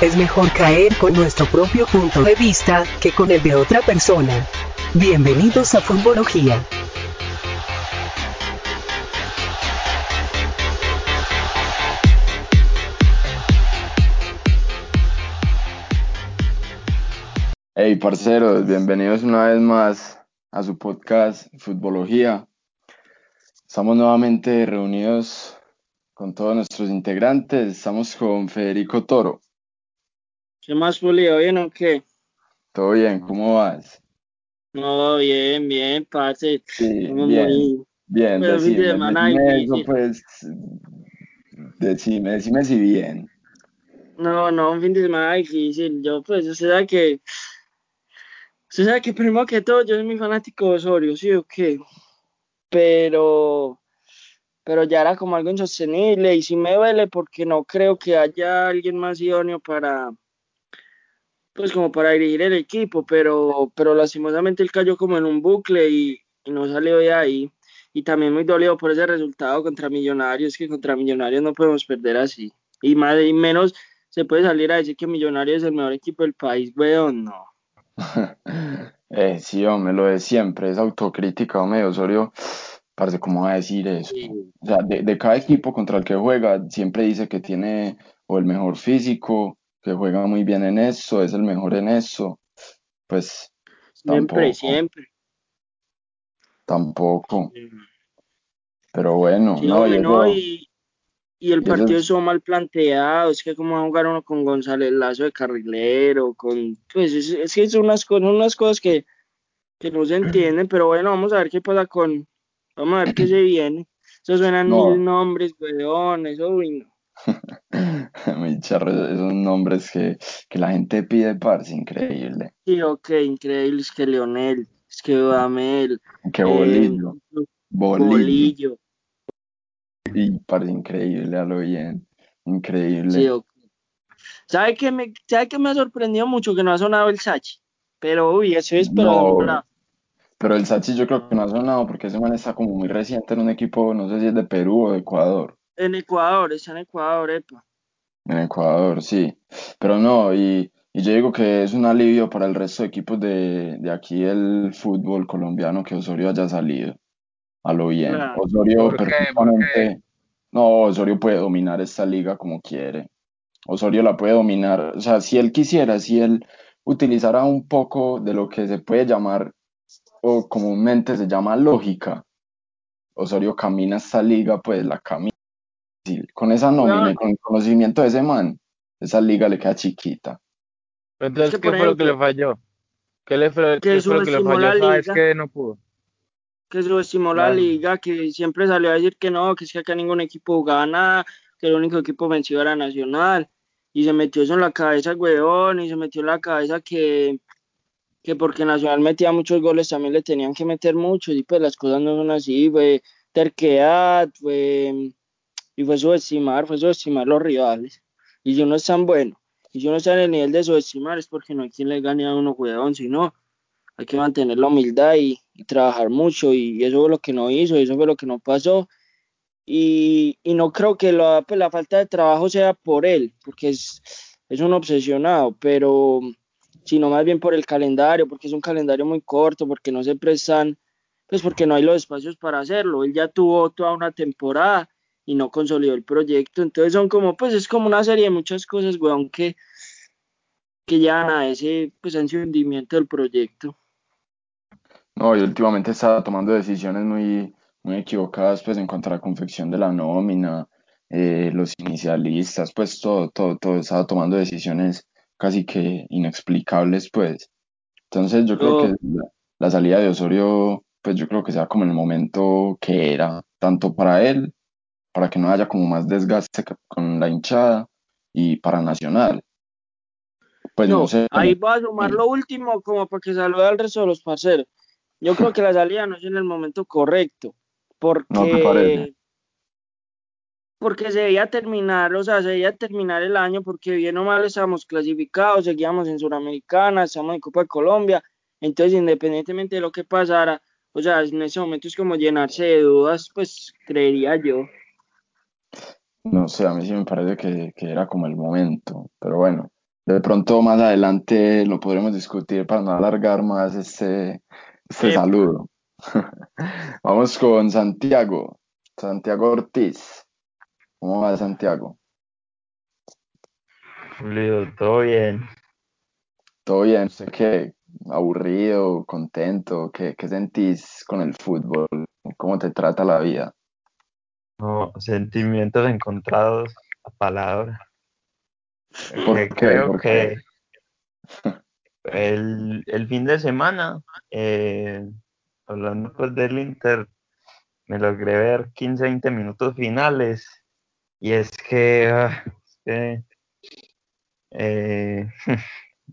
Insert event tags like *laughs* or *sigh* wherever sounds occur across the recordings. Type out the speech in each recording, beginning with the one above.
Es mejor caer con nuestro propio punto de vista que con el de otra persona. Bienvenidos a Futbología. Hey, parceros, bienvenidos una vez más a su podcast Futbología. Estamos nuevamente reunidos con todos nuestros integrantes. Estamos con Federico Toro. ¿Qué más, Julio? ¿Bien o qué? Todo bien, ¿cómo vas? No, bien, bien, parce. Sí, bien, muy- bien, pero fin de decime, semana decime eso, pues, decime, decime si bien. No, no, un fin de semana difícil. Yo, pues, usted sabe que. Usted sabe que primero que todo, yo soy muy fanático de Osorio, ¿sí o qué? Pero. Pero ya era como algo insostenible y sí me duele porque no creo que haya alguien más idóneo para. Pues, como para dirigir el equipo, pero, pero lastimosamente él cayó como en un bucle y, y no salió de ahí. Y también muy dolido por ese resultado contra Millonarios, que contra Millonarios no podemos perder así. Y más y menos se puede salir a decir que Millonarios es el mejor equipo del país, weón, no. *laughs* Eh, sí, hombre, lo de siempre, es autocrítica, hombre, Osorio, parece cómo va a decir eso. Sí. O sea, de, de cada equipo contra el que juega, siempre dice que tiene o el mejor físico, que juega muy bien en eso, es el mejor en eso. Pues Siempre, tampoco, siempre. tampoco. Pero bueno, Sí, no, y no, y, y el partido es- estuvo mal planteado, es que como va a jugar uno con González Lazo de carrilero, con, pues es, es que son unas cosas, unas cosas que, que no se entienden, pero bueno, vamos a ver qué pasa con, vamos a ver qué se viene. Eso suenan No. mil nombres, weón, eso, uy, no. *laughs* charro, esos nombres que, que la gente pide, parce, increíble. Sí, ok, increíble, es que Leonel, es que Dudamel, Qué eh, bolillo, bolillo. Y parece increíble a lo bien. Increíble. sí, ok. ¿Sabe qué me, sabe qué me ha sorprendido mucho que no ha sonado el Sachi? Pero, uy, eso es, pero No. Pero el Sachi yo creo que no ha sonado porque ese man está como muy reciente en un equipo, no sé si es de Perú o de Ecuador. En Ecuador, está en Ecuador, epa. En Ecuador, sí. Pero no, y, y yo digo que es un alivio para el resto de equipos de, de aquí el fútbol colombiano que Osorio haya salido. A lo bien. Claro. Osorio ¿Por qué? ¿Por perfectamente. No, Osorio puede dominar esta liga como quiere. Osorio la puede dominar. O sea, si él quisiera, si él utilizara un poco de lo que se puede llamar, o comúnmente se llama lógica, Osorio camina esta liga, pues la camina. Con esa nómina y con el conocimiento de ese man, esa liga le queda chiquita. Entonces, Es que, ¿qué fue lo que le falló? ¿Qué, le fue, que qué fue lo que le subestimó falló? la ¿Sabes liga. que no pudo? que subestimó la liga, que siempre salió a decir que no, que es que acá ningún equipo jugaba nada, que el único equipo vencido era Nacional, y se metió eso en la cabeza, weón, y se metió en la cabeza que, que porque Nacional metía muchos goles también le tenían que meter muchos, y pues las cosas no son así, fue terquedad, fue, y fue subestimar, fue subestimar los rivales, y si uno es tan bueno, y si uno está en el nivel de subestimar es porque no hay quien le gane a uno, weón, si no, hay que mantener la humildad y, y trabajar mucho y eso fue lo que no hizo, y eso fue lo que no pasó. Y, y no creo que la, pues, la falta de trabajo sea por él, porque es, es un obsesionado, pero sino más bien por el calendario, porque es un calendario muy corto, porque no se prestan, pues porque no hay los espacios para hacerlo, él ya tuvo toda una temporada y no consolidó el proyecto, entonces son como, pues es como una serie de muchas cosas, weón, que, que llevan a ese, pues a ese hundimiento del proyecto. No, y últimamente estaba tomando decisiones muy, muy equivocadas, pues, en cuanto a la confección de la nómina, eh, los inicialistas, pues, todo, todo, todo, estaba tomando decisiones casi que inexplicables, pues. Entonces, yo creo Oh. que la, la salida de Osorio, pues, yo creo que sea como el momento que era, tanto para él, para que no haya como más desgaste con la hinchada, y para Nacional. Pues, no No, sé. ahí voy a sumar lo último como para que salude al resto de los parceros. Yo creo que la salida no es en el momento correcto, porque porque se debía terminar, o sea, se debía terminar el año porque bien o mal estábamos clasificados, seguíamos en Suramericana, estamos en Copa de Colombia, entonces independientemente de lo que pasara, o sea, en ese momento es como llenarse de dudas, pues creería yo. No sé, a mí sí me parece que, que era como el momento, pero bueno, De pronto más adelante lo podremos discutir para no alargar más este, este saludo. *laughs* Vamos con Santiago. Santiago Ortiz. ¿Cómo va Santiago? Julio, todo bien. ¿Todo bien? ¿Usted qué? ¿Aburrido? ¿Contento? ¿Qué, qué sentís con el fútbol? ¿Cómo te trata la vida? No, sentimientos encontrados a palabra. ¿Por Que qué? creo ¿Por que *laughs* el, el fin de semana, eh, hablando pues del Inter, me logré ver 15, 20 minutos finales. Y es que, ah, es que, eh, *laughs*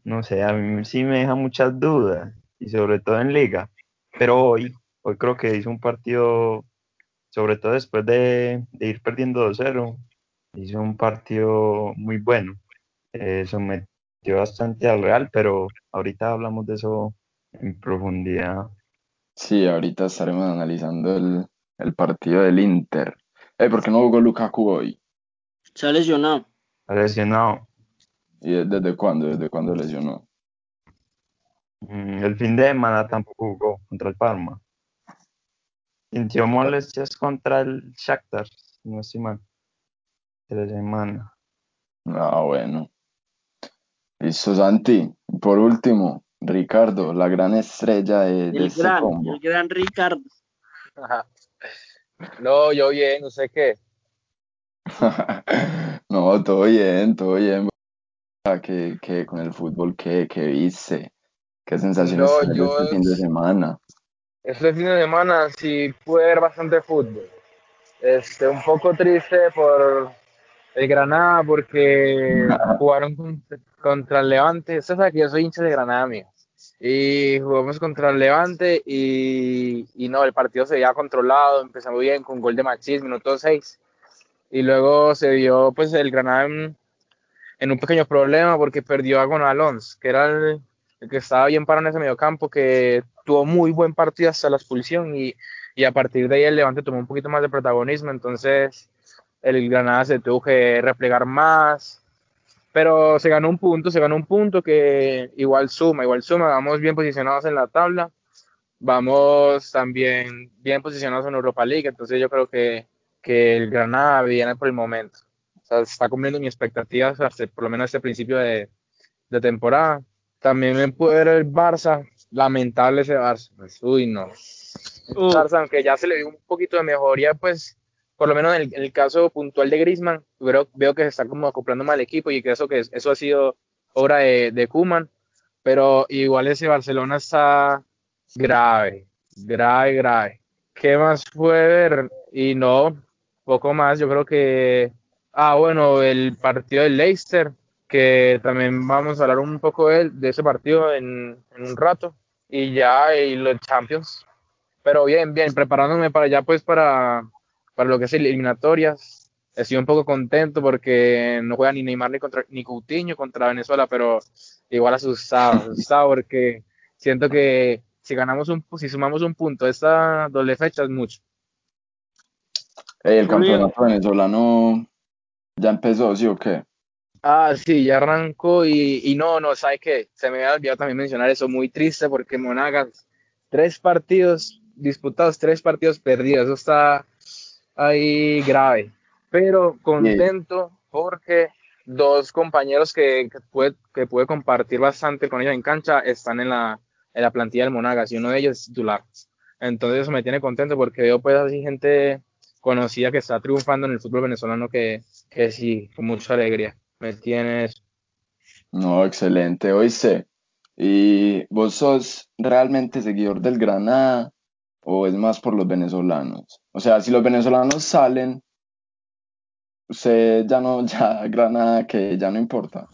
no sé, a mí sí me deja muchas dudas, y sobre todo en liga. Pero hoy, hoy creo que hizo un partido, sobre todo después de, de ir perdiendo 2-0, hizo un partido muy bueno. Eh, sometió bastante al Real, pero ahorita hablamos de eso en profundidad. Sí, ahorita estaremos analizando el, el partido del Inter. Eh, ¿por qué no jugó Lukaku hoy? Se ha lesionado. Ha lesionado. ¿Y de- desde cuándo? ¿Desde cuándo lesionó? Mm, El fin de semana tampoco jugó contra el Parma. Sintió molestias contra el Shakhtar, no estoy mal. De la semana. Ah, bueno. Listo, Santi. Por último, Ricardo, la gran estrella de, de El este gran, combo. el gran Ricardo. Ajá. *laughs* No, yo bien, no sé qué. *laughs* No, todo bien, todo bien. Que, que con el fútbol, ¿qué, qué viste? ¿Qué sensaciones No, yo este fin de es- semana? Este fin de semana sí pude ver bastante fútbol. Este, un poco triste por el Granada porque jugaron con- contra el Levante. Usted sabe que yo soy hincha de Granada, amigo. Y jugamos contra el Levante y, y no, el partido se veía controlado, empezamos bien con gol de Machís, minuto 6. Y luego se vio pues el Granada en, en un pequeño problema porque perdió a Gonalons, que era el, el que estaba bien parado en ese mediocampo, que tuvo muy buen partido hasta la expulsión y, y a partir de ahí el Levante tomó un poquito más de protagonismo, entonces el Granada se tuvo que replegar más, pero se ganó un punto, se ganó un punto que igual suma, igual suma, vamos bien posicionados en la tabla, vamos también bien posicionados en Europa League, entonces yo creo que, que el Granada viene por el momento. O sea, está cumpliendo mis expectativas hasta por lo menos este principio de, de temporada. También me pude ver el Barça, lamentable ese Barça. Pues, uy, no. Uh. Barça, aunque ya se le dio un poquito de mejoría, pues por lo menos en el, en el caso puntual de Griezmann, veo, veo que se está como acoplando mal el equipo y que eso, que eso ha sido obra de, de Koeman, pero igual ese Barcelona está grave, grave, grave. ¿Qué más puede ver? Y no, poco más, yo creo que, ah, bueno, el partido del Leicester, que también vamos a hablar un poco de, de ese partido en, en un rato, y ya, y los Champions. Pero bien, bien, preparándome para ya, pues, para, para lo que es eliminatorias. Estoy un poco contento porque no juega ni Neymar ni, contra, ni Coutinho contra Venezuela, pero igual asustado, asustado porque siento que si ganamos un, si sumamos un punto esta doble fecha es mucho. Ey, el campeonato venezolano ya empezó, ¿sí o qué? Ah, sí, ya arrancó y, y no, no, ¿sabes qué? Se me había olvidado también mencionar eso, muy triste porque Monagas, tres partidos disputados, tres partidos perdidos, eso está ahí grave, pero contento porque dos compañeros que, que, pude, que pude compartir bastante con ellos en cancha están en la, en la plantilla del Monagas y uno de ellos es titular. Entonces eso me tiene contento porque veo pues así gente conocida que está triunfando en el fútbol venezolano que, que sí, con mucha alegría. Me tienes. No, excelente, oíste. ¿Y vos sos realmente seguidor del Granada o es más por los venezolanos? O sea, si los venezolanos salen, usted ya no, *laughs* ya Granada que ya no importa.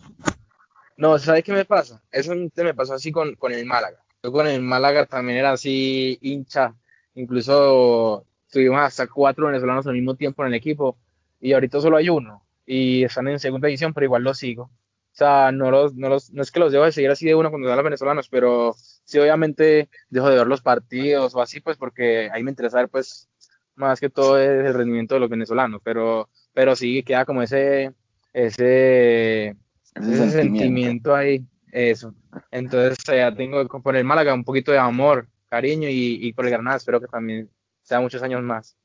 No, ¿sabes qué me pasa? Eso me pasó así con, con el Málaga. Yo con el Málaga también era así hincha. Incluso tuvimos hasta cuatro venezolanos al mismo tiempo en el equipo y ahorita solo hay uno y están en segunda división, pero igual los sigo. O sea, no, los, no, los, no es que los dejo de seguir así de uno cuando dan los venezolanos, pero sí obviamente dejo de ver los partidos o así, pues porque ahí me interesa ver pues más que todo es el rendimiento de los venezolanos, pero, pero sí queda como ese, ese, ese, sentimiento. ahí, eso. Entonces ya tengo que poner Málaga un poquito de amor, cariño y, y por el Granada espero que también sea muchos años más.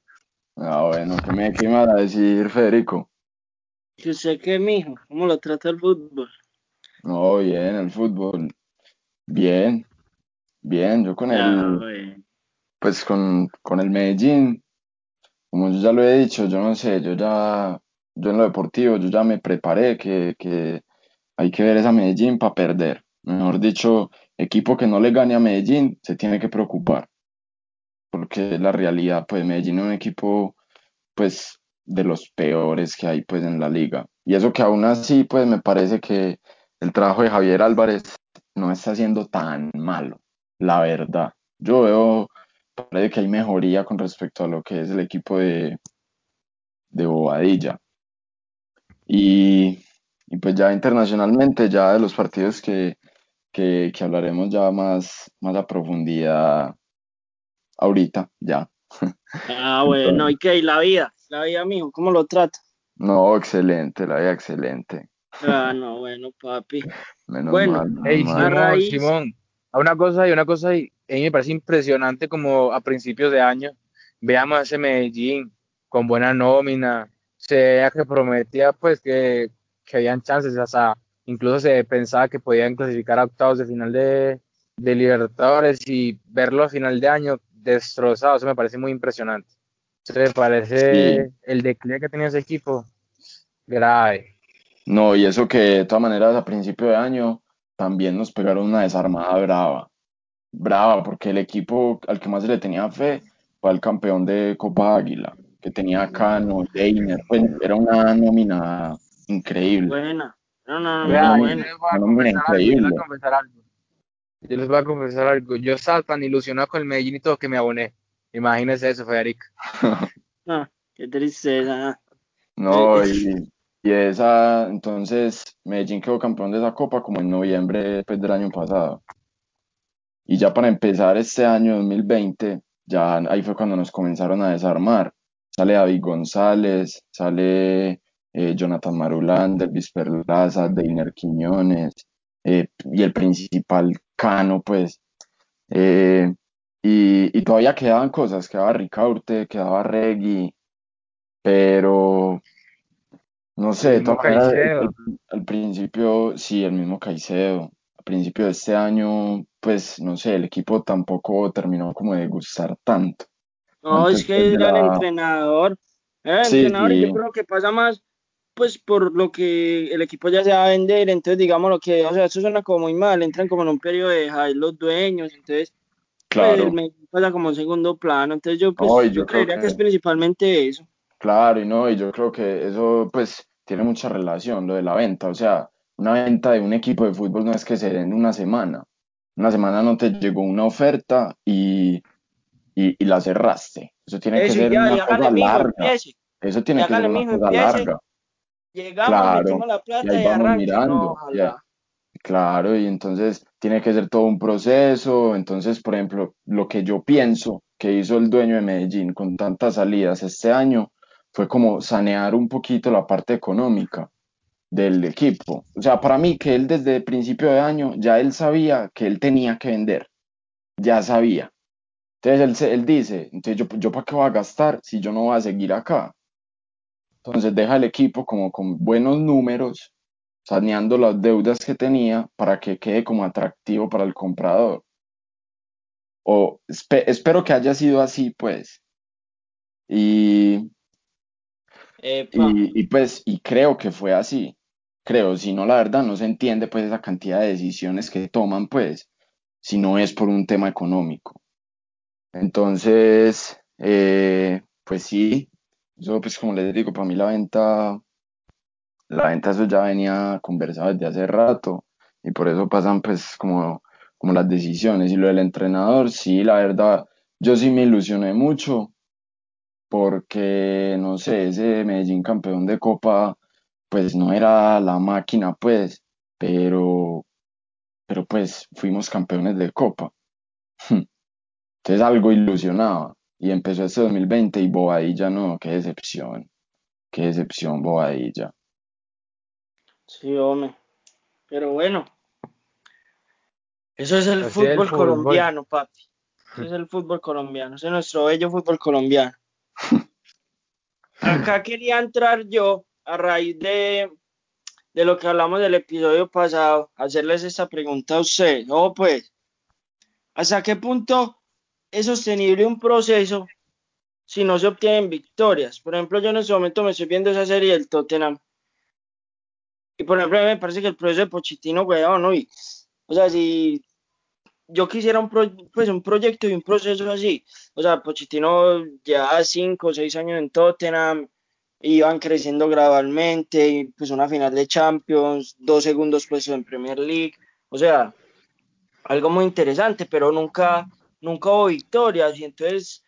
Ah, bueno, ¿qué me, qué a decir Federico? Yo sé que, mijo, ¿cómo lo trata el fútbol? No, bien, el fútbol. Bien, bien, yo con el, pues con, con el Medellín, como yo ya lo he dicho, yo no sé, yo ya, yo en lo deportivo, yo ya me preparé que, que hay que ver esa Medellín para perder. Mejor dicho, equipo que no le gane a Medellín se tiene que preocupar. Porque la realidad, pues Medellín es un equipo, pues, de los peores que hay, pues, en la liga. Y eso que aún así, pues, me parece que el trabajo de Javier Álvarez no está siendo tan malo, la verdad. Yo veo, parece que hay mejoría con respecto a lo que es el equipo de, de Bobadilla. Y, y pues ya internacionalmente, ya de los partidos que, que, que hablaremos ya más, más a profundidad ahorita, ya. Ah, bueno, ¿y qué? ¿Y la vida? ¿La vida, mijo? ¿Cómo lo trata? No, excelente, la vida excelente. Ah, no, bueno, papi. *laughs* Menos Bueno, mal, menos Hey, mal. Simón, raíz- Simón, a una cosa y una cosa, y a mí me parece impresionante como a principios de año veamos a ese Medellín con buena nómina, se veía que prometía pues que, que habían chances, o sea, incluso se pensaba que podían clasificar a octavos de final de, de Libertadores y verlo a final de año destrozado, eso me parece muy impresionante. Me parece Sí. el declive que tenía ese equipo grave. No, y eso que de todas maneras a principio de año también nos pegaron una desarmada brava. Brava, porque el equipo al que más se le tenía fe fue al campeón de Copa Águila, que tenía Cano, Deiner, pues era una nómina increíble. Buena. No, no, no, Una Vea, no, yo les voy a yo les voy confesar algo. Yo les voy a confesar algo. Yo estaba tan ilusionado con el Medellín y todo que me aboné. Imagínese eso, Federico. *laughs* Ah, qué tristeza. No, y, y esa, entonces Medellín quedó campeón de esa copa como en noviembre pues, del año pasado. Y ya para empezar este año 2020, ya ahí fue cuando nos comenzaron a desarmar. Sale David González, sale eh, Jonathan Marulán, Delvis Perlaza, Deiner Quiñones, eh, y el principal Cano, pues. Eh, y, y todavía quedaban cosas, quedaba Ricaurte, quedaba Regui, pero no sé, El mismo al, al principio, sí, el mismo Caicedo. Al principio de este año, pues, no sé, el equipo tampoco terminó como de gustar tanto. No, Antes es que era el entrenador. Era el Sí, entrenador y yo creo que pasa más, pues, por lo que el equipo ya se va a vender. Entonces, digamos lo que, o sea, eso suena como muy mal. Entran como en un periodo de dejar los dueños. Entonces, claro. el Medellín pasa como segundo plano. Entonces, yo, pues, No, yo yo creo creería que es principalmente eso. claro, y no, y yo creo que eso, pues, tiene mucha relación, lo de la venta. O sea, una venta de un equipo de fútbol no es que se dé en una semana. Una semana no te llegó una oferta y, y, y la cerraste. Eso tiene que Eso, ser ya, una cosa mijo, larga. empiece. Eso tiene que ser una mijo, cosa empiece. larga. Llegamos, Claro, la y plata ahí y vamos arranque. No, mirando. ahí-. Claro, y entonces tiene que ser todo un proceso. Entonces, por ejemplo, lo que yo pienso que hizo el dueño de Medellín con tantas salidas este año fue como sanear un poquito la parte económica del equipo. O sea, para mí que él desde principio de año ya él sabía que él tenía que vender, ya sabía. Entonces él, él dice, entonces yo, yo para qué voy a gastar si yo no voy a seguir acá. Entonces deja el equipo como con buenos números saneando las deudas que tenía para que quede como atractivo para el comprador. O espe- espero que haya sido así, pues. Y, y, y, pues, y creo que fue así. Creo, si no, la verdad, no se entiende pues esa cantidad de decisiones que toman, pues, si no es por un tema económico. Entonces, eh, pues sí, eso pues como les digo, para mí la venta, la venta eso ya venía conversado desde hace rato y por eso pasan pues como, como las decisiones. Y lo del entrenador, sí, la verdad, yo sí me ilusioné mucho porque, no sé, ese Medellín campeón de Copa, pues no era la máquina, pues, pero, pero pues fuimos campeones de Copa. Entonces algo ilusionaba. Y empezó este 2020 y Bobadilla no, qué decepción. Qué decepción Bobadilla. Sí, hombre. Pero bueno, eso es el, fútbol, colombiano, papi. Eso es el fútbol colombiano, ese es nuestro bello fútbol colombiano. Acá *laughs* quería entrar yo a raíz de, de lo que hablamos del episodio pasado, hacerles esta pregunta a ustedes. No, pues, ¿hasta qué punto es sostenible un proceso si no se obtienen victorias? Por ejemplo, yo en este momento me estoy viendo esa serie del Tottenham. Y por ejemplo, me parece que el proceso de Pochettino, weón, ¿no? O sea, si yo quisiera un, pues un proyecto y un proceso así, o sea, Pochettino ya cinco o seis años en Tottenham, iban creciendo gradualmente, y pues una final de Champions, dos segundos puestos en Premier League, o sea, algo muy interesante, pero nunca, nunca hubo victorias, y entonces,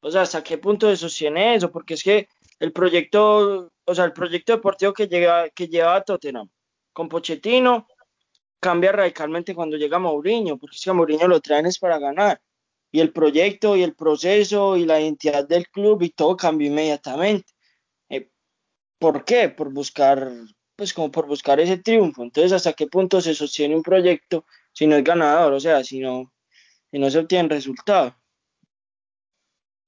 o sea, ¿hasta qué punto se sostiene eso? Porque es que el proyecto, o sea, el proyecto deportivo que, llega, que llevaba Tottenham con Pochettino cambia radicalmente cuando llega Mourinho, porque que a Mourinho lo traen es para ganar. Y el proyecto y el proceso y la identidad del club y todo cambia inmediatamente. Eh, ¿Por qué? Por buscar, pues como por buscar ese triunfo. Entonces, ¿hasta qué punto se sostiene un proyecto si no es ganador? O sea, si no, si no se obtienen resultados.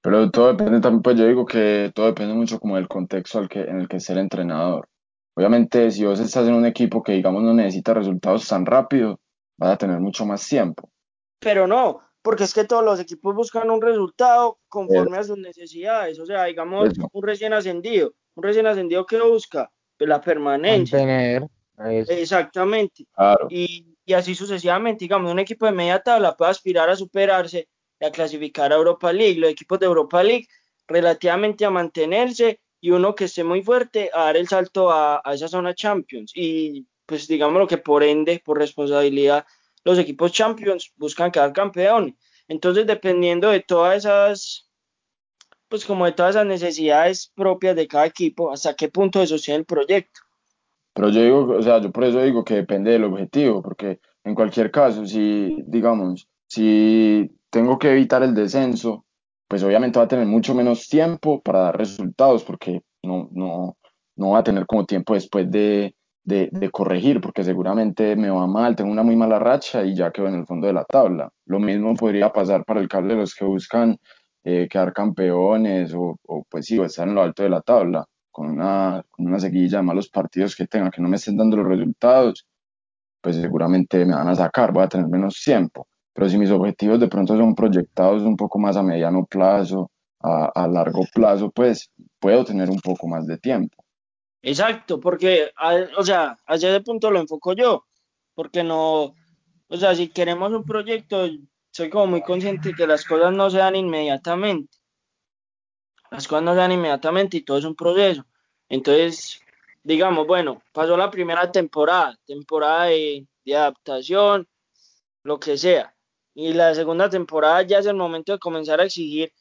Pero todo depende también, pues yo digo que todo depende mucho como del contexto al que, en el que esté el entrenador. Obviamente, si vos estás en un equipo que, digamos, no necesita resultados tan rápido, vas a tener mucho más tiempo. Pero no, porque es que todos los equipos buscan un resultado conforme a sus necesidades. O sea, digamos, un recién ascendido. Un recién ascendido que busca pues, la permanencia. Mantener. Exactamente. Y, y, así sucesivamente. Digamos, un equipo de media tabla puede aspirar a superarse a clasificar a Europa League. Los equipos de Europa League relativamente a mantenerse y uno que esté muy fuerte a dar el salto a, esa zona Champions. Y pues digamos lo que por ende, por responsabilidad, los equipos Champions buscan quedar campeón. Entonces, dependiendo de todas esas, pues como de todas esas necesidades propias de cada equipo, hasta qué punto sostiene el proyecto. Pero yo digo, o sea, yo por eso digo que depende del objetivo, porque en cualquier caso, si, digamos, si tengo que evitar el descenso, pues obviamente va a tener mucho menos tiempo para dar resultados porque no, no, no va a tener como tiempo después de, de, corregir porque seguramente me va mal, tengo una muy mala racha y ya quedo en el fondo de la tabla. Lo mismo podría pasar para el caso de los que buscan eh, quedar campeones o, o, pues sí, o estar en lo alto de la tabla con una, con una de malos partidos que tenga, que no me estén dando los resultados, pues seguramente me van a sacar, voy a tener menos tiempo. Pero si mis objetivos de pronto son proyectados un poco más a mediano plazo, a, largo plazo, pues puedo tener un poco más de tiempo. Exacto, porque, o sea, hacia ese punto lo enfoco yo, porque no, o sea, si queremos un proyecto, soy como muy consciente que las cosas no se dan inmediatamente. Las cosas no se dan inmediatamente y todo es un proceso. Entonces, digamos, bueno, pasó la primera temporada, temporada de adaptación, lo que sea y la segunda temporada ya es el momento de comenzar a exigir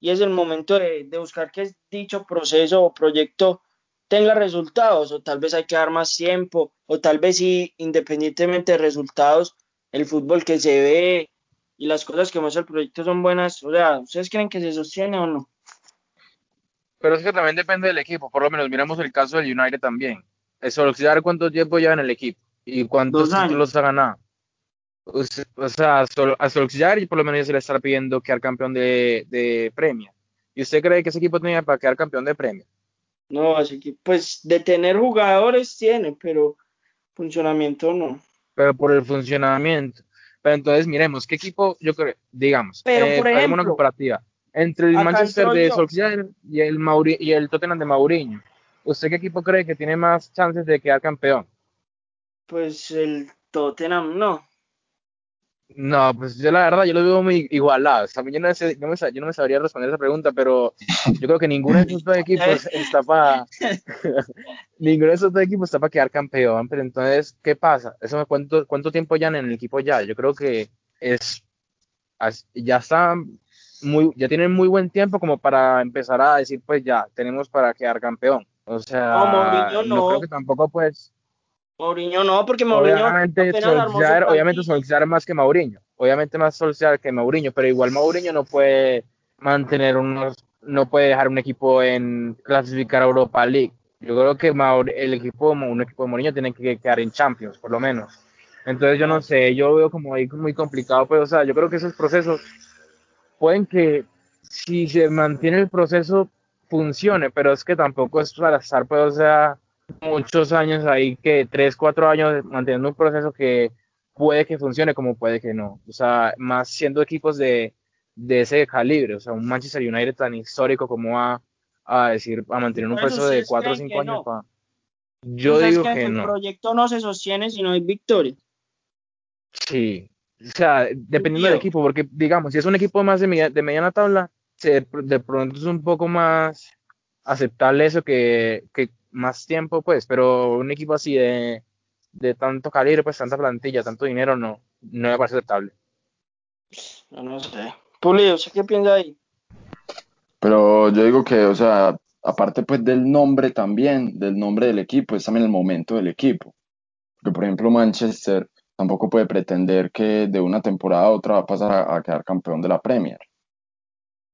y es el momento de, buscar que dicho proceso o proyecto tenga resultados o tal vez hay que dar más tiempo o tal vez sí, independientemente de resultados, el fútbol que se ve y las cosas que muestra el proyecto son buenas, o sea, ¿ustedes creen que se sostiene o no? Pero es que también depende del equipo, por lo menos miramos el caso del United también. Es solucionar cuánto tiempo lleva en el equipo y cuántos títulos ha ganado o sea, a Solskjaer y por lo menos ya se le está pidiendo quedar campeón de, de premio. ¿Y usted cree que ese equipo tenía para quedar campeón de premio? No, así que, pues de tener jugadores tiene, pero funcionamiento no. Pero por el funcionamiento. Pero entonces miremos, ¿qué equipo, yo creo, digamos, pero eh, por ejemplo, una comparativa entre el Manchester de Solskjaer y el, Mauri y el Tottenham de Mourinho? ¿Usted qué equipo cree que tiene más chances de quedar campeón? Pues el Tottenham no. No, pues yo la verdad, yo lo veo muy igualado. yo, no me, yo no me sabría responder esa pregunta, pero yo creo que ninguno de esos dos equipos *laughs* está para *laughs* ninguno de esos dos equipos está para quedar campeón. Pero entonces, ¿qué pasa? Eso cuánto, cuánto tiempo ya en el equipo ya. Yo creo que es ya está muy, ya tienen muy buen tiempo como para empezar a decir, pues ya tenemos para quedar campeón. O sea, no, no creo que tampoco pues Mourinho no, porque Mourinho obviamente Solskjaer, obviamente Solskjaer más que Mourinho, obviamente más Solskjaer que Mourinho, pero igual Mourinho no puede mantener unos, no puede dejar un equipo en clasificar a Europa League. Yo creo que el equipo, un equipo de Mourinho tiene que quedar en Champions, por lo menos. Entonces yo no sé, yo veo como ahí muy complicado, pero pues, o sea, yo creo que esos procesos pueden que si se mantiene el proceso funcione, pero es que tampoco es para estar, pues, o sea, muchos años ahí, que tres, cuatro años manteniendo un proceso que puede que funcione como puede que no. O sea, más siendo equipos de, de ese calibre, o sea, un Manchester United tan histórico como a, a decir, a mantener un proceso de cuatro o cinco años. Yo digo que, el proyecto no se sostiene si no hay victoria. Sí, o sea, dependiendo del equipo, porque digamos, si es un equipo más de, de mediana tabla, se, de pronto es un poco más aceptable eso que, que más tiempo, pues, pero un equipo así de, de tanto calibre, pues tanta plantilla, tanto dinero, no, no me parece aceptable. No, no sé. Pulido, qué piensa ahí? Pero yo digo que, o sea, aparte pues del nombre también, del nombre del equipo, es también el momento del equipo. Porque, por ejemplo, Manchester tampoco puede pretender que de una temporada a otra va a pasar a, quedar campeón de la Premier.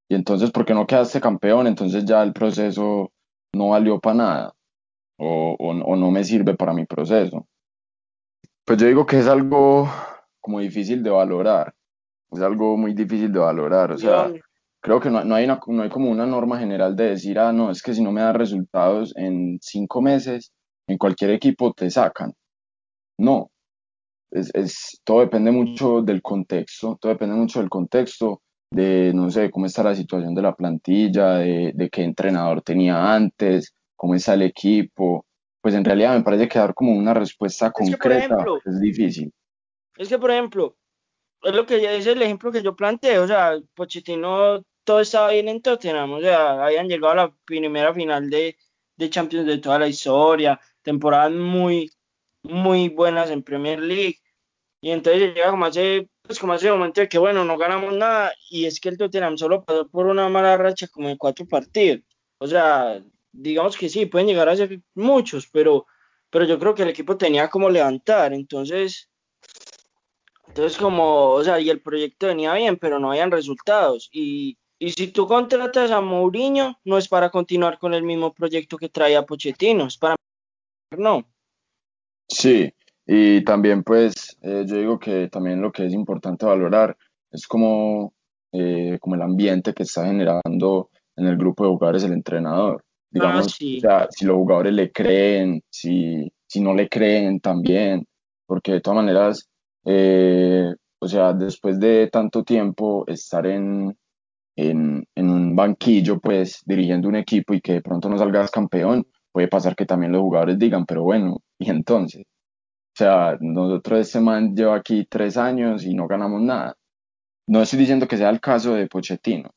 Y entonces, ¿por qué no quedaste campeón? Entonces ya el proceso no valió para nada o, o, no me sirve para mi proceso. Pues yo digo que es algo como difícil de valorar. Es algo muy difícil de valorar. O sea, creo que no, no, hay una, no hay como una norma general de decir, ah, no, es que si no me da resultados en cinco meses, en cualquier equipo te sacan. No, es, todo depende mucho del contexto, todo depende mucho del contexto, de, no sé, cómo está la situación de la plantilla, de, qué entrenador tenía antes, cómo está el equipo. Pues en realidad me parece que dar como una respuesta concreta es difícil. Es que, por ejemplo, es lo que ya es el ejemplo que yo planteo, o sea, Pochettino todo estaba bien en Tottenham, o sea, habían llegado a la primera final de, de Champions de toda la historia, temporadas muy, muy buenas en Premier League. Y entonces llega como hace, pues como hace un momento de que bueno, no ganamos nada. Y es que el Tottenham solo pasó por una mala racha como de cuatro partidos. O sea, digamos que sí, pueden llegar a ser muchos, pero, pero yo creo que el equipo tenía como levantar. Entonces, entonces como, o sea, y el proyecto venía bien, pero no habían resultados. Y, y si tú contratas a Mourinho, no es para continuar con el mismo proyecto que traía Pochettino, es para no. Sí, y también pues eh, yo digo que también lo que es importante valorar es como, eh, como el ambiente que está generando en el grupo de jugadores el entrenador. Digamos, ah, si los jugadores le creen, si, si no le creen también, porque de todas maneras, eh, o sea, después de tanto tiempo estar en, en, en un banquillo, pues dirigiendo un equipo y que de pronto no salgas campeón, puede pasar que también los jugadores digan, pero bueno, *laughs* y entonces, o sea, nosotros este man lleva aquí tres años y no ganamos nada. No estoy diciendo que sea el caso de Pochettino,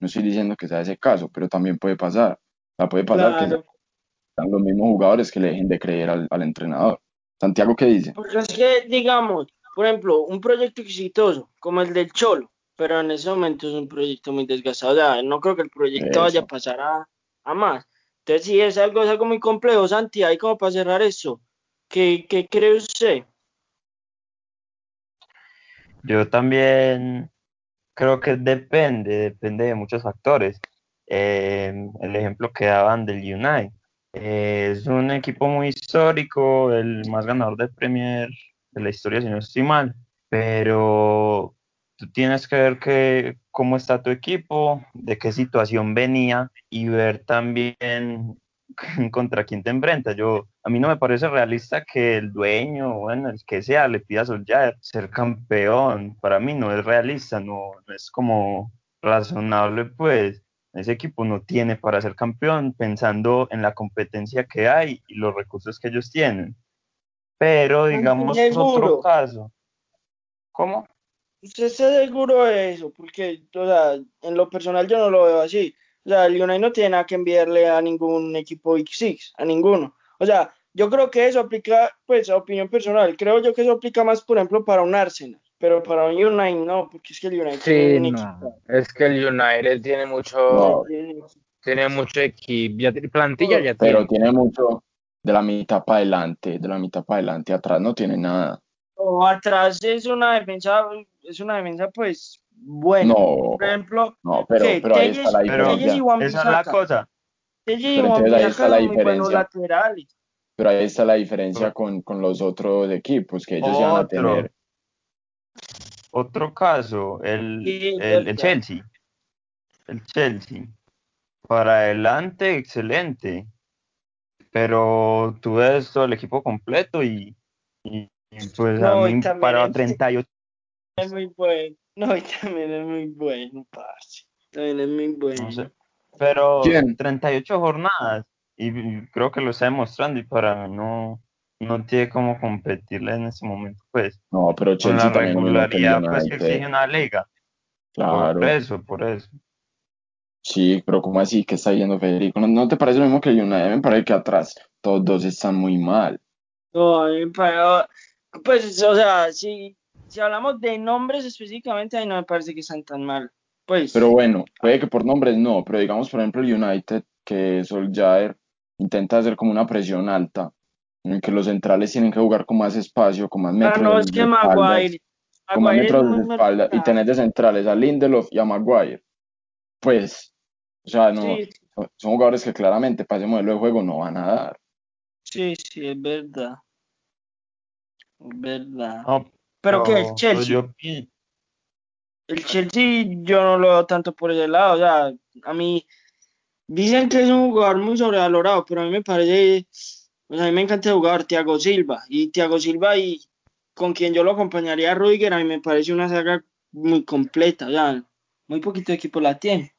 no estoy diciendo que sea ese caso, pero también puede pasar. Sea, puede pasar que sean los mismos jugadores que le dejen de creer al, entrenador. Santiago, ¿qué dice? Porque es que, digamos, por ejemplo, un proyecto exitoso como el del Cholo, pero en ese momento es un proyecto muy desgastado. O sea, no creo que el proyecto vaya a pasar a, a, más. Entonces, sí, es algo, es algo muy complejo, Santi. Ahí como para cerrar eso. ¿Qué, cree usted? Yo también creo que depende, depende de muchos factores. Eh, el ejemplo que daban del United. Eh, es un equipo muy histórico, el más ganador de Premier de la historia, si no estoy mal, pero tú tienes que ver que, cómo está tu equipo, de qué situación venía y ver también *laughs* contra quién te enfrentas. Yo, a mí no me parece realista que el dueño, bueno, el que sea, le pida a Solskjaer ser campeón. Para mí no es realista, no, es como razonable, pues. Ese equipo no tiene para ser campeón pensando en la competencia que hay y los recursos que ellos tienen. Pero digamos otro caso. ¿Cómo? ¿Usted está seguro de eso? Porque, o sea, en lo personal yo no lo veo así. O sea, el United no tiene nada que enviarle a ningún equipo X6, a ninguno. O sea, yo creo que eso aplica, pues, a opinión personal. Creo yo que eso aplica más, por ejemplo, para un Arsenal. Pero para un United no, porque es que el United sí, no. Es que el United tiene mucho, tiene mucho equipo, ya, plantilla ya tiene. Pero tiene mucho de la mitad para adelante, de la mitad para adelante, atrás no tiene nada. O atrás es una defensa, es una defensa pues bueno, por ejemplo, no, pero, pero ahí está la diferencia. esa es la cosa. Pero entonces ahí está la diferencia. laterales. Pero ahí está la diferencia con, con los otros equipos, que ellos iban a Otro. tener. Otro caso, el, el. Chelsea. El Chelsea. Para adelante, excelente. Pero tú ves todo el equipo completo y, y- pues No, a mí para el- 38 Es muy bueno. No, y también es muy bueno, parce. También es muy bueno. No sé, pero ¿Quién? 38 jornadas y, y creo que lo está demostrando y para no, no tiene cómo competirle en ese momento, pues, No, pero con Chelsea la también regularidad pues, que exige una liga. Claro. Por eso, por eso. Sí, pero ¿cómo así? ¿Qué está diciendo Federico? ¿No, no te parece lo mismo que el United? Me parece que atrás todos dos están muy mal. No, a mí me parece- Pues, o sea, si, si hablamos de nombres específicamente, ahí no me parece que están tan mal. Pues, Pero bueno, puede que por nombres no, pero digamos, por ejemplo, el United, que Solskjaer intenta hacer como una presión alta, en el que los centrales tienen que jugar con más espacio, con más ah, metros no, de es que Maguire. con más metros de espalda, y tenés de centrales a Lindelof y a Maguire. Pues, o sea, no, Sí, son jugadores que claramente para ese modelo de juego no van a dar. sí, sí, es verdad. Es verdad. No, Pero que el pero Chelsea, yo el Chelsea yo no lo veo tanto por ese lado. O sea, a mí dicen que es un jugador muy sobrevalorado, pero a mí me parece, o sea, a mí me encanta el jugador Thiago Silva. Y Thiago Silva y con quien yo lo acompañaría a Rudiger, a mí me parece una saga muy completa. O sea, muy poquito equipo la tiene.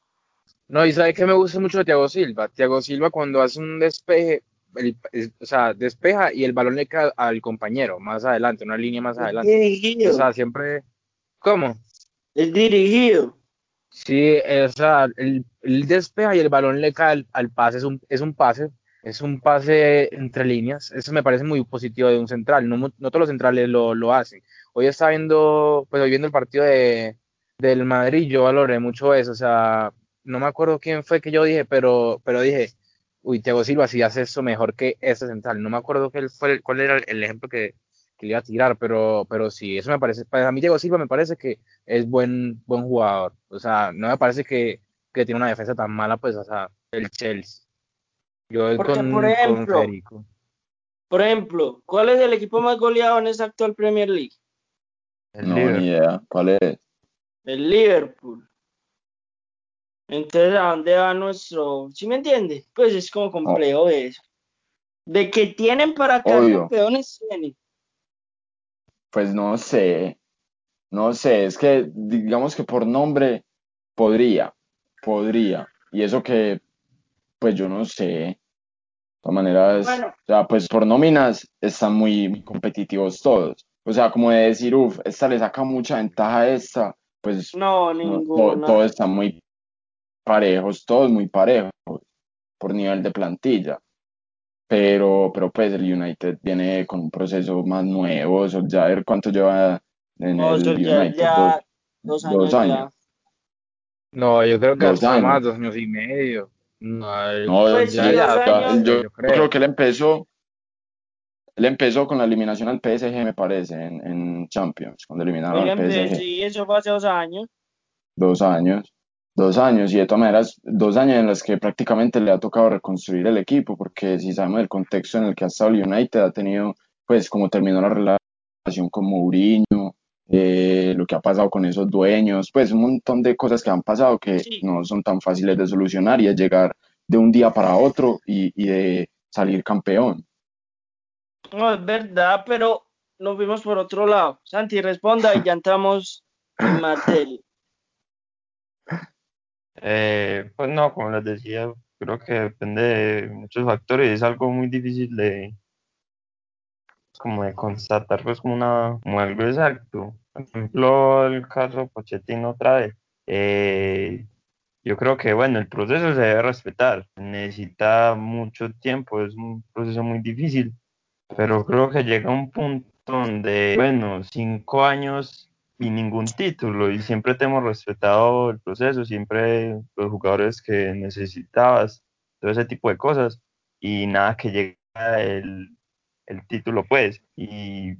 No, y sabe que me gusta mucho de Thiago Silva. Thiago Silva cuando hace un despeje, el- es- o sea, despeja y el balón le cae al compañero más adelante, una línea más Es adelante. O dirigido, sea, siempre, ¿cómo? es dirigido. Sí, o sea, el, el despeja y el balón le cae al, al pase, es un, es un pase, es un pase entre líneas. Eso me parece muy positivo de un central. No, no todos los centrales lo, lo hacen. Hoy estaba viendo, pues hoy viendo el partido de, del Madrid, yo valoré mucho eso. O sea, no me acuerdo quién fue que yo dije, pero, pero dije, uy, Thiago Silva sí hace eso mejor que ese central. No me acuerdo qué fue, cuál era el, el ejemplo que, que le iba a tirar, pero, pero sí, eso me parece, para mí Thiago Silva me parece que es buen, buen jugador. O sea, no me parece que, que tiene una defensa tan mala, pues, o sea, el Chelsea. Yo Porque, con, por con ejemplo, Federico. por ejemplo, ¿cuál es el equipo más goleado en esta actual Premier League? el No, líder. ni idea. ¿Cuál es? El Liverpool. Entonces, ¿a dónde va nuestro? ¿Sí me entiende? Pues es como complejo de eso. De que tienen para Obvio. campeones, tienen. Pues no sé, no sé, es que digamos que por nombre podría, podría, y eso que, pues yo no sé, de todas maneras, Bueno. o sea, pues por nóminas están muy, muy competitivos todos, o sea, como de decir, uff, esta le saca mucha ventaja a esta, pues No, ninguna. todos están muy parejos, todos muy parejos, por nivel de plantilla. Pero, pero pues el United viene con un proceso más nuevo, ya ver cuánto lleva en No, el ya, United, ya, dos, dos años, dos años. No, yo creo que Dos hasta más, dos años y medio. No, No, Pues ya, sí, ya, dos años. yo, yo yo creo. creo que él empezó, él empezó con la eliminación al PSG, me parece, en, en Champions, cuando eliminaron Oigan, al PSG. sí, eso fue hace dos años. Dos años, dos años, y de todas maneras, dos años en los que prácticamente le ha tocado reconstruir el equipo, porque si sabemos el contexto en el que ha estado el United, ha tenido, pues, como terminó la relación con Mourinho, eh, lo que ha pasado con esos dueños, pues, un montón de cosas que han pasado que Sí. no son tan fáciles de solucionar y es llegar de un día para otro y, y de salir campeón. No, es verdad, pero nos vimos por otro lado. Santi, responda y ya entramos en materia. *laughs* Eh, pues no, como les decía, creo que depende de muchos factores y es algo muy difícil de como de constatar pues como una como algo exacto. Por ejemplo, el caso Pochettino otra vez. Eh, yo creo que bueno, el proceso se debe respetar, necesita mucho tiempo, es un proceso muy difícil, pero creo que llega un punto donde, bueno, cinco años y ningún título, y siempre te hemos respetado el proceso, siempre los jugadores que necesitabas, todo ese tipo de cosas, y nada que llega el, el título, pues, y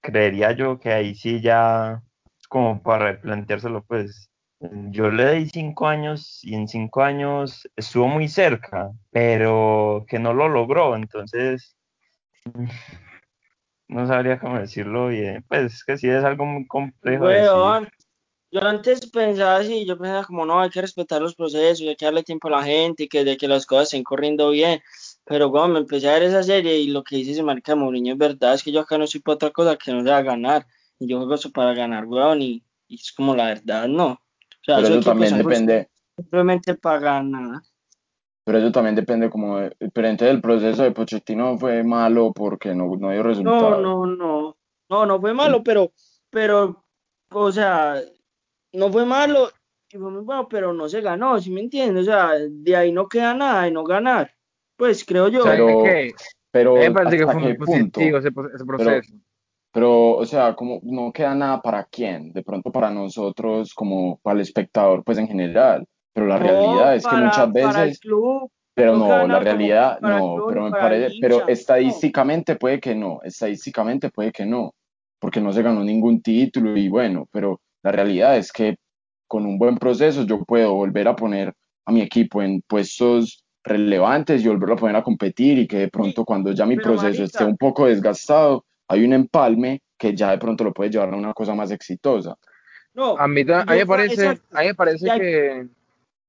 creería yo que ahí sí ya es como para replanteárselo, pues, Yo le di cinco años y en cinco años estuvo muy cerca, pero que no lo logró, entonces *laughs* no sabría cómo decirlo bien. Pues que sí es algo muy complejo. Yo antes pensaba así, yo pensaba como no, hay que respetar los procesos, hay que darle tiempo a la gente que de que las cosas estén corriendo bien. Pero cuando me empecé a ver esa serie y lo que dice ese marica Mourinho es verdad, es que yo acá no soy para otra cosa que no sea ganar. Y yo juego eso para ganar, weón, y, y es como la verdad, ¿no? O sea, Pero eso también depende, Simplemente para ganar. pero eso también depende como de, pero entonces el proceso de Pochettino fue malo porque no, no dio No, resultados. no, no. No, no fue malo, pero, pero, o sea, no fue malo y fue muy bueno, pero no se ganó, ¿sí me entiendes? O sea, de ahí no queda nada de no ganar. Pues creo yo. Pero- es que Pero me parece que ¿hasta fue muy qué punto? positivo ese, ese proceso. Pero, o sea, como no queda nada para quién, de pronto para nosotros, como para el espectador, pues en general. Pero la No, realidad es que para- muchas para el veces, club, pero no no, la realidad no, club pero me parece, pero hincha, no. estadísticamente puede que no, estadísticamente puede que no, porque no se ganó ningún título y bueno, pero la realidad es que con un buen proceso yo puedo volver a poner a mi equipo en puestos relevantes y volverlo a poner a competir y que de pronto Sí, cuando ya mi proceso esté un poco desgastado, hay un empalme que ya de pronto lo puede llevar a una cosa más exitosa. No, A mí, a mí me parece, a mí me parece Ya- que,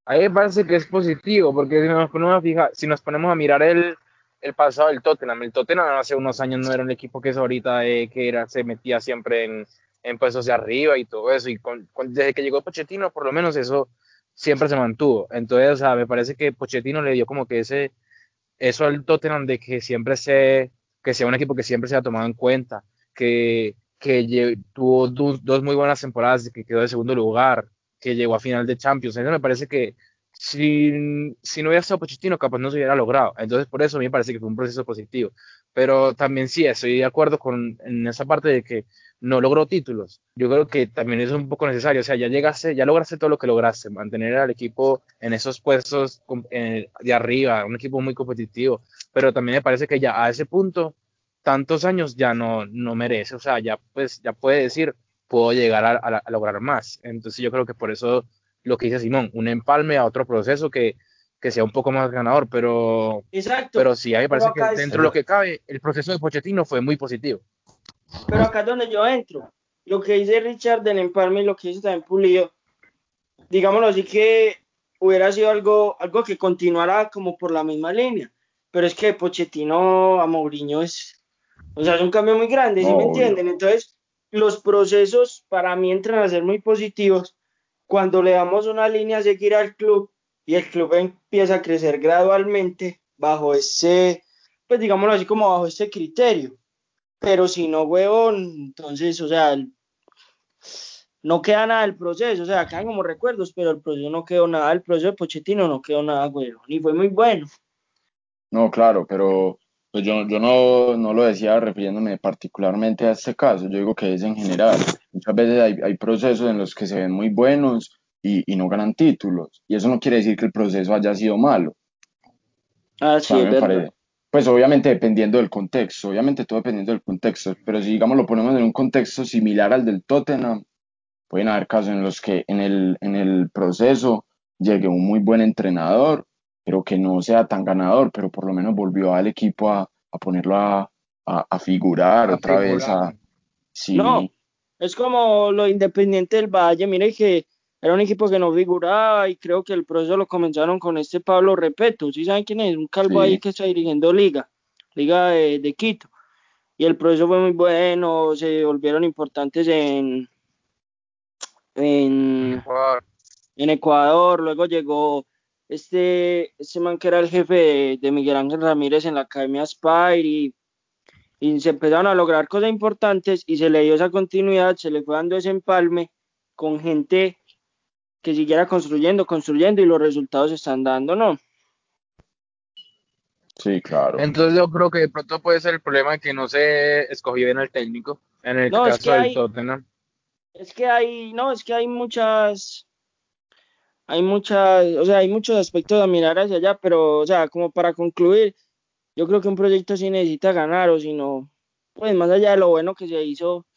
a mí me parece que es positivo, porque si nos ponemos a fijar, si nos ponemos a mirar el, el pasado del Tottenham, el Tottenham hace unos años no era un equipo que es ahorita, eh, que era, se metía siempre en, en puestos de arriba y todo eso, y con, con- desde que llegó Pochettino, por lo menos eso siempre se mantuvo. Entonces, o sea, me parece que Pochettino le dio como que ese, eso al Tottenham de que siempre se, que sea un equipo que siempre se ha tomado en cuenta, que, que tuvo du- dos muy buenas temporadas, que quedó de segundo lugar, que llegó a final de Champions. Eso me parece que si, si no hubiera estado Pochettino, capaz no se hubiera logrado. Entonces, por eso a mí me parece que fue un proceso positivo. Pero también sí, estoy de acuerdo con en esa parte de que no logró títulos. Yo creo que también es un poco necesario. O sea, ya llegaste, ya lograste todo lo que lograste, mantener al equipo en esos puestos eh, de arriba, un equipo muy competitivo. Pero también me parece que ya a ese punto, tantos años ya no, no merece. O sea, ya pues ya puede decir, puedo llegar a- a lograr más. Entonces yo creo que por eso lo que dice Simón, un empalme a otro proceso que, que sea un poco más ganador, pero, Exacto. pero sí, a mí me parece que es- dentro de lo que cabe, el proceso de Pochettino fue muy positivo. Pero acá es donde yo entro. Lo que dice Richard del empalme y lo que dice también Pulido, digámoslo así que hubiera sido algo, algo que continuara como por la misma línea. Pero es que Pochettino a Mourinho es, o sea, es un cambio muy grande, ¿sí No, me entienden? Entonces, los procesos para mí entran a ser muy positivos cuando le damos una línea a seguir al club y el club empieza a crecer gradualmente bajo ese, pues digámoslo así como bajo ese criterio. Pero si no, huevón, entonces, o sea, no queda nada del proceso, o sea, quedan como recuerdos, pero el proceso no quedó nada, el proceso de Pochettino no quedó nada, huevón, y fue muy bueno. No, claro, pero pues yo, yo no, no lo decía refiriéndome particularmente a este caso, yo digo que es en general. Muchas veces hay, hay procesos en los que se ven muy buenos y, y no ganan títulos, y eso no quiere decir que el proceso haya sido malo. Ah, sí, es verdad. pues obviamente dependiendo del contexto, obviamente todo dependiendo del contexto, pero si digamos lo ponemos en un contexto similar al del Tottenham, pueden haber casos en los que en el, en el proceso llegue un muy buen entrenador, pero que no sea tan ganador, pero por lo menos volvió al equipo a, a ponerlo a, a, a figurar A otra vez, a, sí, No, es como lo Independiente del Valle, mire que era un equipo que no figuraba y creo que el proceso lo comenzaron con este Pablo Repeto, ¿sí saben quién es? Un calvo Sí. ahí que está dirigiendo Liga, Liga de, de Quito. Y el proceso fue muy bueno, se volvieron importantes en, en, en Ecuador, luego llegó este, este man que era el jefe de, de Miguel Ángel Ramírez en la Academia Spire y, y se empezaron a lograr cosas importantes y se le dio esa continuidad, se le fue dando ese empalme con gente que siguiera construyendo, construyendo y los resultados se están dando, ¿no? sí, claro. Entonces yo creo que de pronto puede ser el problema de que no se escogió bien el técnico, en el No, es caso que del hay- Tottenham. Es que hay, no, es que hay muchas, hay muchas, o sea, hay muchos aspectos a mirar hacia allá, pero, o sea, como para concluir, yo creo que un proyecto sí necesita ganar, o si no, pues más allá de lo bueno que se hizo,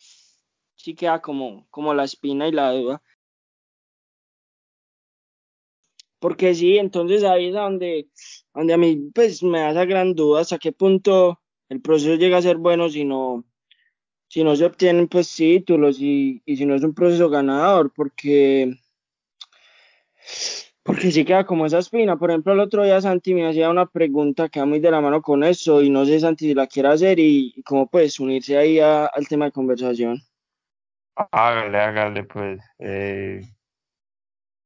sí queda como, como la espina y la duda. Porque sí, entonces ahí es donde, donde a mí pues me da esa gran duda hasta qué punto el proceso llega a ser bueno si no, si no se obtienen pues títulos y, y si no es un proceso ganador, porque, porque sí queda como esa espina. Por ejemplo, el otro día Santi me hacía una pregunta que va muy de la mano con eso y no sé Santi si la quiere hacer y, y cómo puedes unirse ahí al tema de conversación. Hágale, hágale, pues. Eh,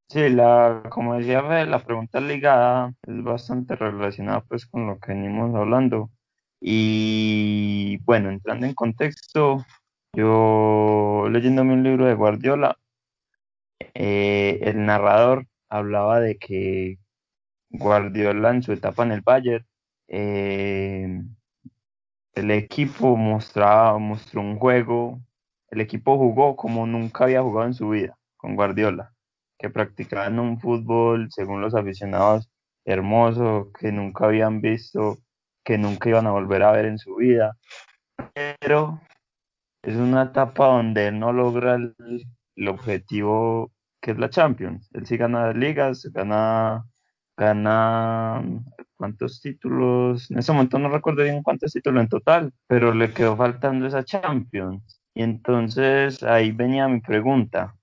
sí, la, como decía la pregunta ligada es bastante relacionada pues con lo que venimos hablando. Y bueno, entrando en contexto, yo leyéndome un libro de Guardiola, eh, el narrador hablaba de que Guardiola en su etapa en el Bayern, eh, el equipo mostraba, mostró un juego, el equipo jugó como nunca había jugado en su vida con Guardiola, que practicaban un fútbol, según los aficionados, hermoso, que nunca habían visto, que nunca iban a volver a ver en su vida, pero es una etapa donde él no logra el, el objetivo que es la Champions. Él sí gana ligas, gana, gana cuántos títulos, en ese momento no recuerdo bien cuántos títulos en total, pero le quedó faltando esa Champions. Y entonces ahí venía mi pregunta.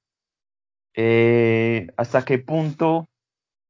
Eh, ¿hasta qué punto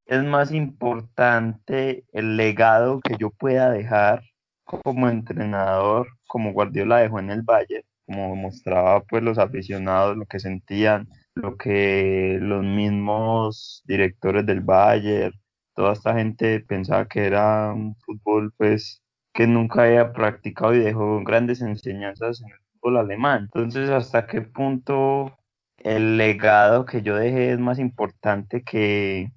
es más importante el legado que yo pueda dejar como entrenador, como Guardiola dejó en el Bayern, como mostraba pues los aficionados lo que sentían, lo que los mismos directores del Bayern, toda esta gente pensaba que era un fútbol pues que nunca había practicado y dejó grandes enseñanzas en el fútbol alemán. Entonces, ¿hasta qué punto el legado que yo dejé es más importante que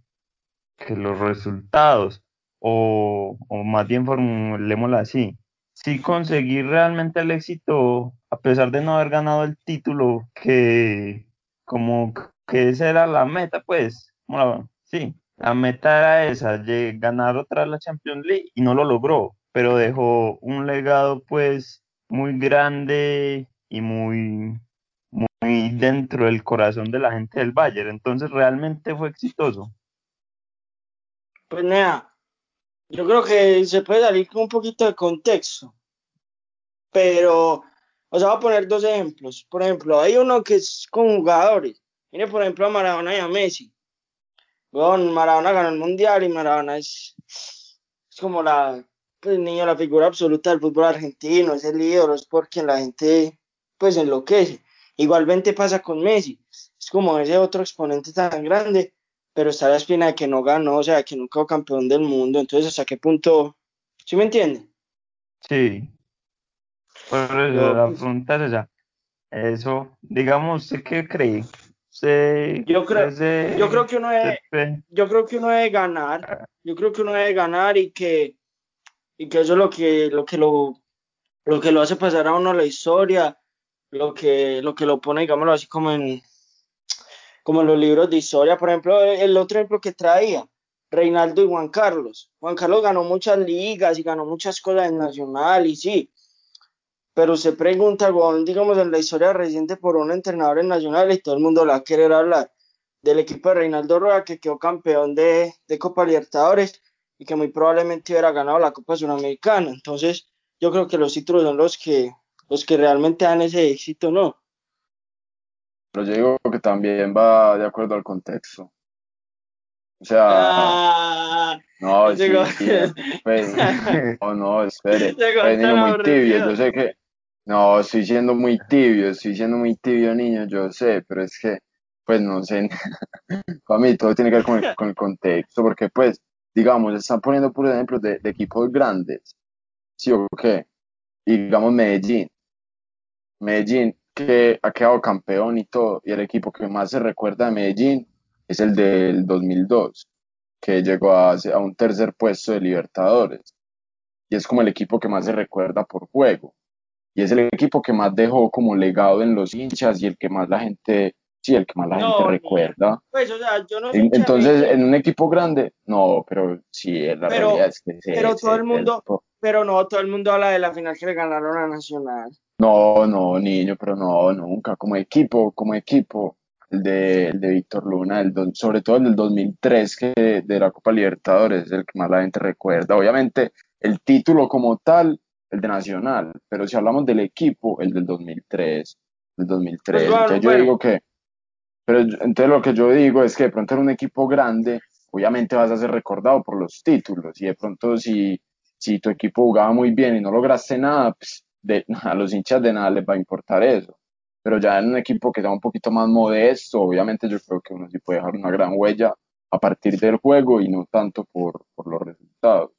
que los resultados, o, o más bien formulémoslo así, si conseguir realmente el éxito, a pesar de no haber ganado el título, que como que esa era la meta, pues, sí, la meta era esa, ganar otra vez la Champions League y no lo logró, pero dejó un legado pues muy grande y muy, muy dentro del corazón de la gente del Bayern, entonces realmente fue exitoso. Pues nada, yo creo que se puede salir con un poquito de contexto, pero, o sea, voy a poner dos ejemplos. Por ejemplo, hay uno que es con jugadores. Mire, por ejemplo, a Maradona y a Messi. Maradona ganó el Mundial y Maradona es, es como la, pues, niño, la figura absoluta del fútbol argentino, es el ídolo, es por quien la gente, pues, enloquece. Igualmente pasa con Messi. Es como ese otro exponente tan grande, pero está la espina de que no ganó, o sea, que nunca fue campeón del mundo. Entonces, ¿hasta qué punto? ¿Sí me entiende? Sí, por eso Yo, la pues, pregunta es esa. Eso, digamos, ¿usted qué cree? ¿Usted, yo creo, usted yo creo que uno debe, yo creo que uno debe ganar, yo creo que uno debe ganar y que, y que eso es lo que, lo que lo, lo que lo hace pasar a uno la historia, lo que, lo que lo pone, digámoslo así, como en, como en los libros de historia. Por ejemplo, el otro ejemplo que traía, Reinaldo y Juan Carlos. Juan Carlos ganó muchas ligas y ganó muchas cosas en Nacional y sí, pero se pregunta, digamos, en la historia reciente por un entrenador en Nacional y todo el mundo la va a querer hablar del equipo de Reinaldo Rueda que quedó campeón de, de Copa Libertadores y que muy probablemente hubiera ganado la Copa Sudamericana. Entonces, yo creo que los títulos son los que, los que realmente dan ese éxito, ¿no? Pero yo digo que también va de acuerdo al contexto. O sea, Ah, no, sí, llegó, *laughs* pues, no, no, espere, pues muy tibio, yo sé que, no, estoy siendo muy tibio, estoy siendo muy tibio, niño, yo sé, pero es que, pues no sé, *laughs* para mí todo tiene que ver con el, con el contexto, porque pues, digamos, están poniendo puros ejemplos de, de equipos grandes, sí o qué, y digamos Medellín, Medellín que ha quedado campeón y todo, y el equipo que más se recuerda de Medellín es el del 2002, que llegó a, a un tercer puesto de Libertadores, y es como el equipo que más se recuerda por juego, y es el equipo que más dejó como legado en los hinchas y el que más la gente, sí, el que más la gente No, recuerda. pues, o sea, yo no soy En- hincha de Entonces, en un equipo grande, no, pero sí, la realidad pero, es que es pero todo ese, el mundo, pero no, todo el mundo habla de la final que le ganaron a Nacional. No, no, niño, pero no, nunca, como equipo, como equipo. el de, el de Víctor Luna, el don- sobre todo el del 2003 que de la Copa Libertadores, es el que más la gente recuerda. Obviamente, el título como tal, el de Nacional, pero si hablamos del equipo, el del 2003, el 2003. Pues entonces yo bueno. digo que, pero entonces lo que yo digo es que de pronto en un equipo grande, obviamente vas a ser recordado por los títulos, y de pronto si, si tu equipo jugaba muy bien y no lograste nada, pues de, *laughs* a los hinchas de nada les va a importar eso pero ya en un equipo que sea un poquito más modesto, obviamente yo creo que uno sí puede dejar una gran huella a partir del juego y no tanto por, por los resultados.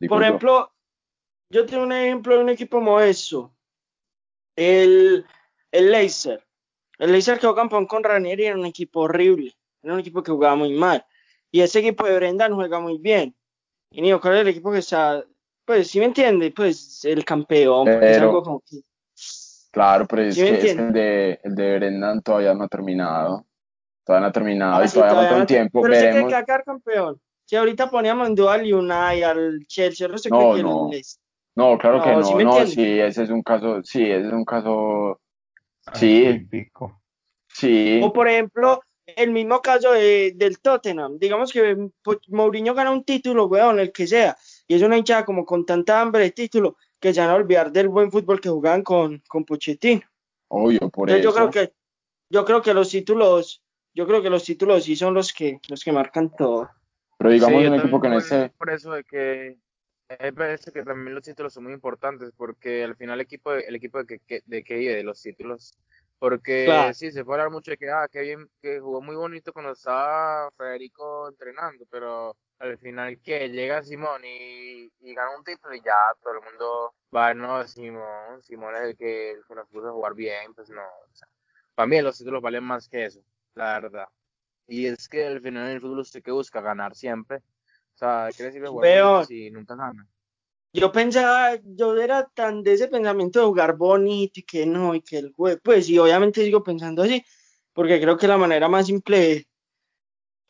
digo Por ejemplo, yo tengo un ejemplo de un equipo modesto. El, el Leicester. El Leicester quedó campeón con Ranieri era un equipo horrible. Era un equipo que jugaba muy mal. Y ese equipo de Brendan juega muy bien. Y Nico, ¿cuál es el equipo que está? Pues, si me entiende, pues el campeón. Porque es Pero- algo como que. Claro, pero es Sí que, es que el de, el de Brendan todavía no ha terminado. Todavía no ha terminado Ah, y sí, todavía todavía no te- tiempo. Pero Veremos. que a quedar campeón. Si ahorita poníamos en duda al United, al Chelsea, no se No, cree que no. No, claro que No, no. ¿sí no, sí, ese es un caso, sí, ese es un caso, Sí. Atípico. sí. O por ejemplo, el mismo caso de- del Tottenham. Digamos que pues, Mourinho gana un título, weón, el que sea. Y es una hinchada como con tanta hambre de título que se van a olvidar del buen fútbol que jugaban con, con Pochettino. Obvio, por Entonces eso. yo creo que, yo creo que los títulos, yo creo que los títulos sí son los que, los que marcan todo. Pero digamos Sí, un equipo que en voy ese, por eso de que me parece que también los títulos son muy importantes porque al final el equipo el equipo de que, de que vive de los títulos porque Claro. sí se puede hablar mucho de que ah qué bien que jugó muy bonito cuando estaba Federico entrenando pero al final que llega Simón y, y gana un título y ya todo el mundo va no Simón Simón es el que, el que nos puso a jugar bien pues no o sea, para mí los títulos valen más que eso la verdad y es que al final en el fútbol usted que busca ganar siempre o sea, ¿qué le sirve jugar si nunca gana? Yo pensaba, yo era tan de ese pensamiento de jugar bonito y que no, y que el juego, pues y obviamente sigo pensando así, porque creo que es la manera más simple de,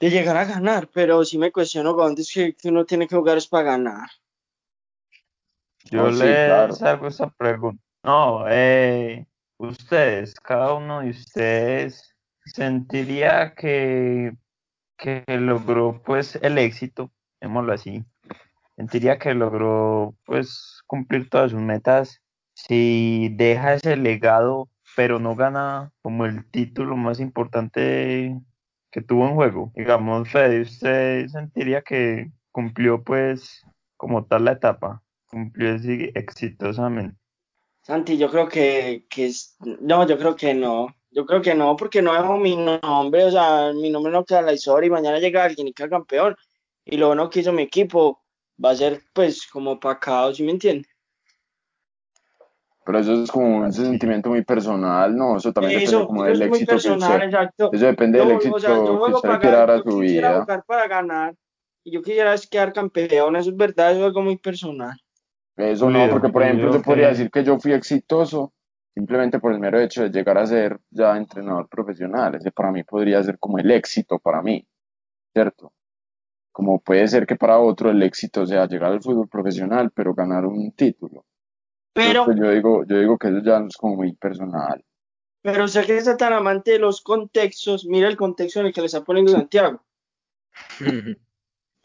de llegar a ganar, pero sí me cuestiono cuándo es que, que uno tiene que jugar es para ganar. Yo Oh, sí, les claro. hago esa pregunta. No, eh, ustedes, cada uno de ustedes sentiría que, que logró pues el éxito, llamémoslo así. Sentiría que logró pues cumplir todas sus metas si deja ese legado, pero no gana como el título más importante que tuvo en juego. Digamos, Fede, ¿usted sentiría que cumplió pues como tal la etapa? Cumplió así exitosamente. Santi, yo creo que, que no, yo creo que no, yo creo que no, porque no dejo mi nombre, o sea, mi nombre no queda en la historia y mañana llega alguien y queda campeón, y lo bueno que hizo mi equipo va a ser pues como pacado, ¿sí me entiendes? pero eso es como un sentimiento muy personal, ¿no? Eso también depende Eso, como eso del es éxito que personal, usted, exacto. eso depende del Yo, éxito o sea, yo que usted quiera dar a yo su quisiera vida. jugar para ganar y yo quisiera es quedar campeón, eso es verdad, eso es algo muy personal. Eso no, porque por ejemplo yo podría que- decir que yo fui exitoso simplemente por el mero hecho de llegar a ser ya entrenador profesional. Ese para mí podría ser como el éxito para mí, ¿cierto? Como puede ser que para otro el éxito sea llegar al fútbol profesional, pero ganar un título. Pero, pues, yo digo, yo digo que eso ya es como muy personal. pero usted que está tan amante de los contextos, mira el contexto en el que le está poniendo Santiago. *laughs*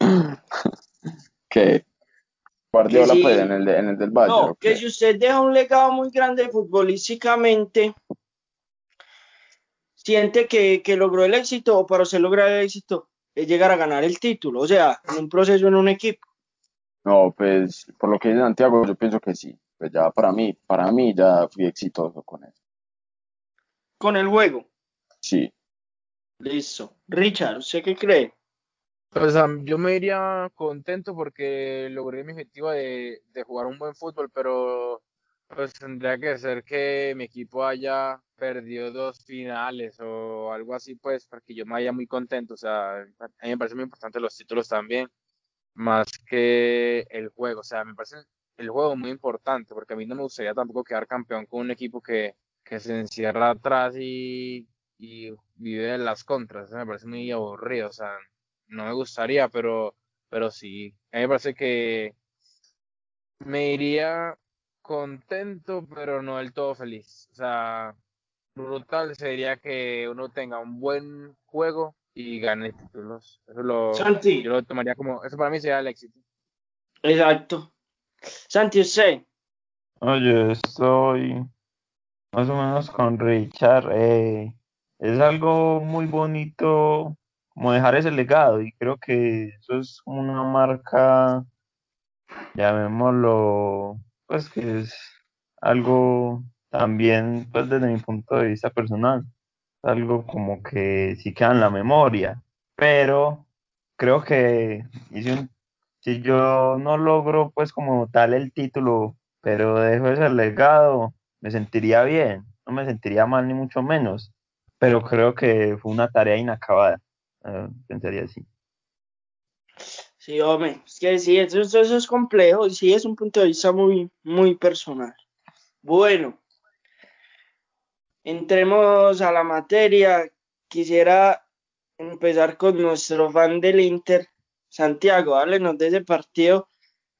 *laughs* Que Guardiola, Que sí. pues, en el, de- en el del Bayern. No, ¿o que si usted deja un legado muy grande futbolísticamente, siente que, que logró el éxito o para usted lograr el éxito es llegar a ganar el título, o sea, en un proceso en un equipo. No, pues, por lo que dice Santiago, yo pienso que sí. Pues ya para mí, para mí ya fui exitoso con eso. Con el juego. Sí. Listo. Richard, ¿usted qué cree? O sea, yo me iría contento porque logré mi objetivo de, de jugar un buen fútbol, pero pues tendría que ser que mi equipo haya perdido dos finales o algo así, pues, para que yo me vaya muy contento. O sea, a mí me parece muy importante los títulos también, más que el juego. O sea, me parece el juego muy importante, porque a mí no me gustaría tampoco quedar campeón con un equipo que, que se encierra atrás y, y vive las contras. Eso me parece muy aburrido. O sea, no me gustaría, pero, pero sí. A mí me parece que me iría contento, pero no del todo feliz. O sea, brutal sería que uno tenga un buen juego y gane títulos. Eso lo, Santi. yo lo tomaría como, eso para mí sería el éxito. Exacto. Santi, usted. Oye, estoy más o menos con Richard. eh, es algo muy bonito como dejar ese legado y creo que eso es como una marca, llamémoslo, pues que es algo también, pues desde mi punto de vista personal, algo como que sí queda en la memoria, pero creo que un- si yo no logro pues como tal el título, pero dejo ese legado, me sentiría bien, no me sentiría mal ni mucho menos, pero creo que fue una tarea inacabada, eh, pensaría así. Sí, hombre, es que sí, eso, eso, eso es complejo y sí es un punto de vista muy, muy personal. Bueno, entremos a la materia. Quisiera empezar con nuestro fan del Inter, Santiago. Háblenos de ese partido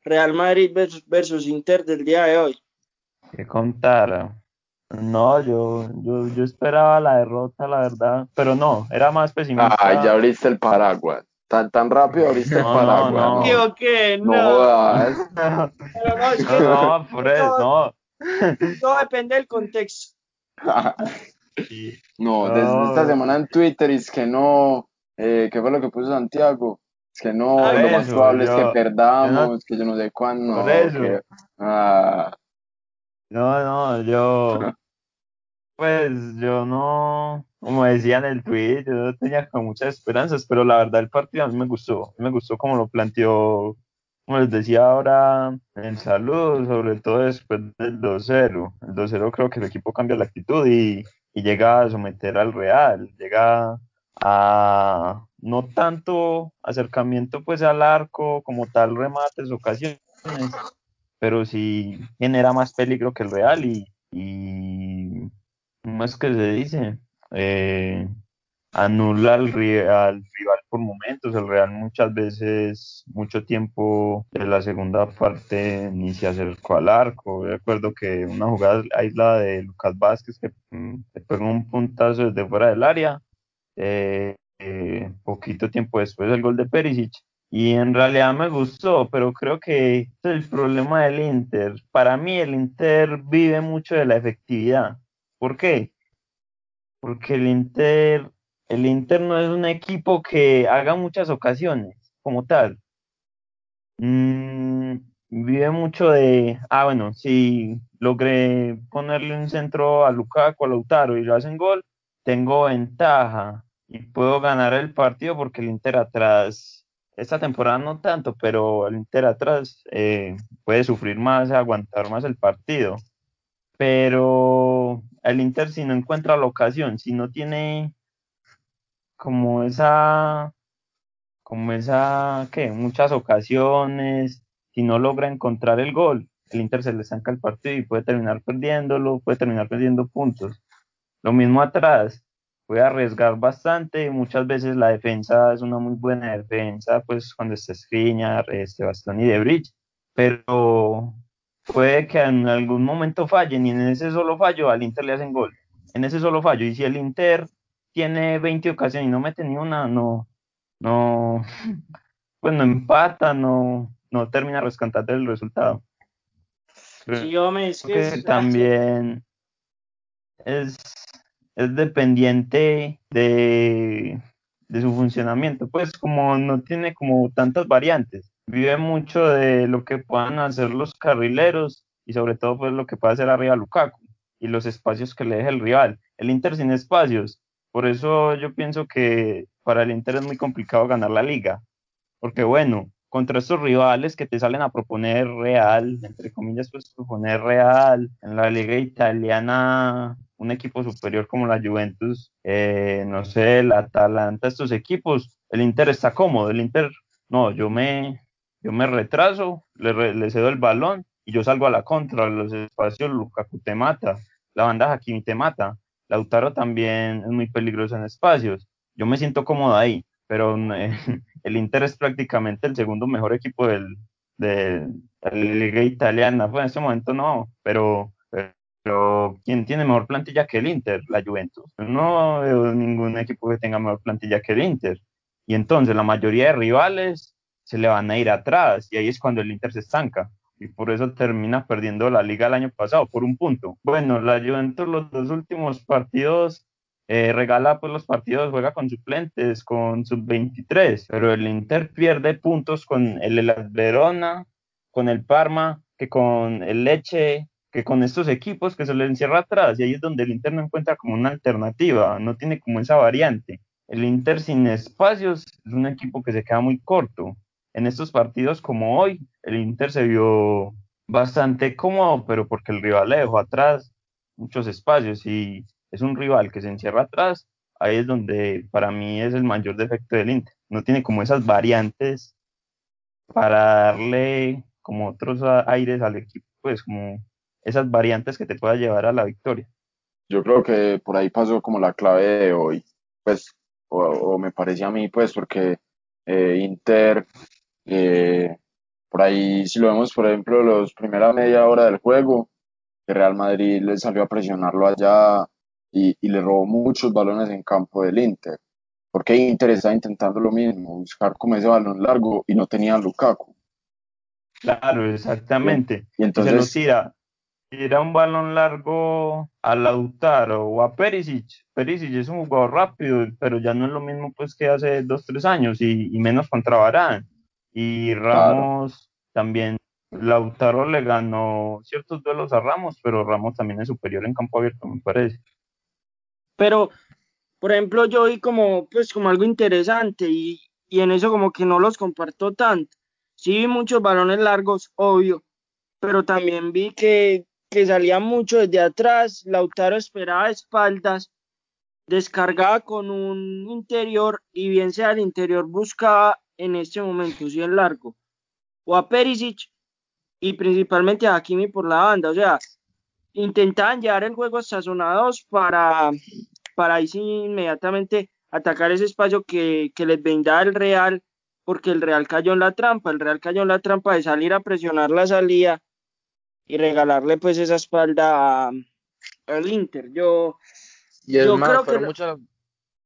Real Madrid versus, versus Inter del día de hoy. que contar. No, yo, yo, yo esperaba la derrota, la verdad, pero no, era más pesimista. Ay, ya abriste el paraguas. Tan, tan rápido abriste el No, no, paraguas. no. No, Digo que no no. Pero no, es que No, no, por eso, no. todo depende del contexto. *laughs* Sí. No, No. desde esta semana en Twitter es que no, eh, ¿qué fue lo que puso Santiago? Es que no, Por lo más eso, probable es yo- que yo perdamos, que yo no sé cuándo, Por no, eso. que, ah, No, no, yo, *laughs* pues yo no, como decía en el tweet, yo no tenía como muchas esperanzas, pero la verdad el partido a mí me gustó, me gustó como lo planteó, como les decía ahora en salud, sobre todo después del 2-0. El 2-0 creo que el equipo cambia la actitud y, y llega a someter al Real, llega a no tanto acercamiento pues al arco como tal remates, ocasiones, pero sí genera más peligro que el Real y, y ¿cómo es que se dice? Eh, anula al, al rival por momentos. El Real muchas veces, mucho tiempo de la segunda parte ni se acercó al arco. Recuerdo que una jugada aislada de Lucas Vázquez que mm, le pegó un puntazo desde fuera del área. eh, eh, poquito tiempo después del gol de Perisic. Y en realidad me gustó, pero creo que es el problema del Inter. Para mí el Inter vive mucho de la efectividad. ¿Por qué? Porque el Inter, el Inter no es un equipo que haga muchas ocasiones como tal. Mm, vive mucho de, ah, bueno, si logré ponerle un centro a Lukaku, a Lautaro y lo hacen gol, tengo ventaja y puedo ganar el partido porque el Inter atrás, esta temporada no tanto, pero el Inter atrás eh, puede sufrir más, aguantar más el partido. Pero el Inter si no encuentra la ocasión, si no tiene como esa como esa, ¿qué? Muchas ocasiones, si no logra encontrar el gol, el Inter se le estanca el partido y puede terminar perdiéndolo, puede terminar perdiendo puntos. Lo mismo atrás, puede arriesgar bastante, muchas veces la defensa es una muy buena defensa, pues cuando está Skriniar, este Bastoni y De Bridge, pero puede que en algún momento fallen y en ese solo fallo al Inter le hacen gol, en ese solo fallo, y si el Inter tiene 20 ocasiones y no mete ni una, no, no, *laughs* pues no empata, no, no termina rescatando el resultado. Creo Sí, que es- también es, es dependiente de, de su funcionamiento, pues como no tiene como tantas variantes, vive mucho de lo que puedan hacer los carrileros y sobre todo pues lo que puede hacer arriba Lukaku y los espacios que le deja el rival. El Inter sin espacios, por eso yo pienso que para el Inter es muy complicado ganar la liga, porque bueno, contra estos rivales que te salen a proponer real, entre comillas, pues proponer real, en la liga italiana, un equipo superior como la Juventus, eh, no sé, el Atalanta, estos equipos, el Inter está cómodo, el Inter, no, yo me, yo me retraso, le, le cedo el balón y yo salgo a la contra, los espacios Lukaku te mata, la banda Hakimi te mata, Lautaro también es muy peligroso en espacios, yo me siento cómodo ahí, pero *laughs* el Inter es prácticamente el segundo mejor equipo del, de, la liga italiana. Pues en este momento no, pero Pero ¿quién tiene mejor plantilla que el Inter? La Juventus. No veo ningún equipo que tenga mejor plantilla que el Inter. Y entonces la mayoría de rivales se le van a ir atrás y ahí es cuando el Inter se estanca. Y por eso termina perdiendo la liga el año pasado por un punto. Bueno, la Juventus los dos últimos partidos eh, regala pues los partidos, juega con suplentes, con sub-23, pero el Inter pierde puntos con el, el Verona, con el Parma, que con el Leche, que con estos equipos que se le encierra atrás, y ahí es donde el Inter no encuentra como una alternativa, no tiene como esa variante. El Inter sin espacios es un equipo que se queda muy corto. En estos partidos como hoy, el Inter se vio bastante cómodo, pero porque el rival le dejó atrás muchos espacios y es un rival que se encierra atrás, ahí es donde para mí es el mayor defecto del Inter. No tiene como esas variantes para darle como otros aires al equipo, pues como esas variantes que te pueda llevar a la victoria. Yo creo que por ahí pasó como la clave de hoy, pues, o, me parecía a mí, pues, porque eh, Inter, eh, por ahí, si lo vemos, por ejemplo, los primera media hora del juego, que Real Madrid le salió a presionarlo allá y, y le robó muchos balones en campo del Inter, porque Inter estaba intentando lo mismo, buscar como ese balón largo y no tenía Lukaku. Claro, exactamente. Y, entonces se tira, tira un balón largo a Lautaro o a Perisic. Perisic es un jugador rápido, pero ya no es lo mismo pues que hace dos, tres años y, menos contra Barán. Y Ramos también, Lautaro le ganó ciertos duelos a Ramos, pero Ramos también es superior en campo abierto, me parece. Pero, por ejemplo, yo vi como, pues, como algo interesante y, y en eso como que no los comparto tanto. Sí vi muchos balones largos, obvio, pero también vi que, que salía mucho desde atrás, Lautaro esperaba espaldas, descargaba con un interior y bien sea el interior buscaba en este momento, sí el largo, o a Perisic y principalmente a Hakimi por la banda, o sea, intentaban llevar el juego hasta zona 2 para, para ahí sí inmediatamente atacar ese espacio que, que les vendaba el Real porque el Real cayó en la trampa, el Real cayó en la trampa de salir a presionar la salida y regalarle pues esa espalda al Inter. Yo, y más, creo fueron que... muchas,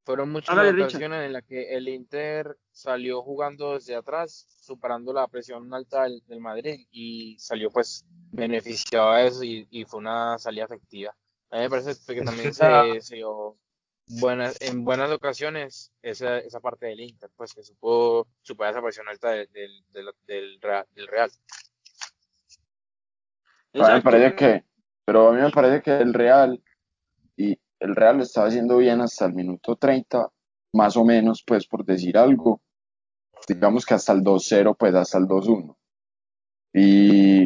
fueron muchas ocasiones en las que el Inter salió jugando desde atrás, superando la presión alta del, Madrid y salió pues beneficiado a eso y, fue una salida efectiva. A mí me parece que también *laughs* se, se dio buenas, en buenas ocasiones esa, esa parte del Inter, pues que supo superar esa presión alta del, del, del, Real. A mí me parece que, pero a mí me parece que el Real, y el Real lo estaba haciendo bien hasta el minuto 30, más o menos, pues por decir algo, digamos que hasta el 2-0, pues hasta el 2-1. Y,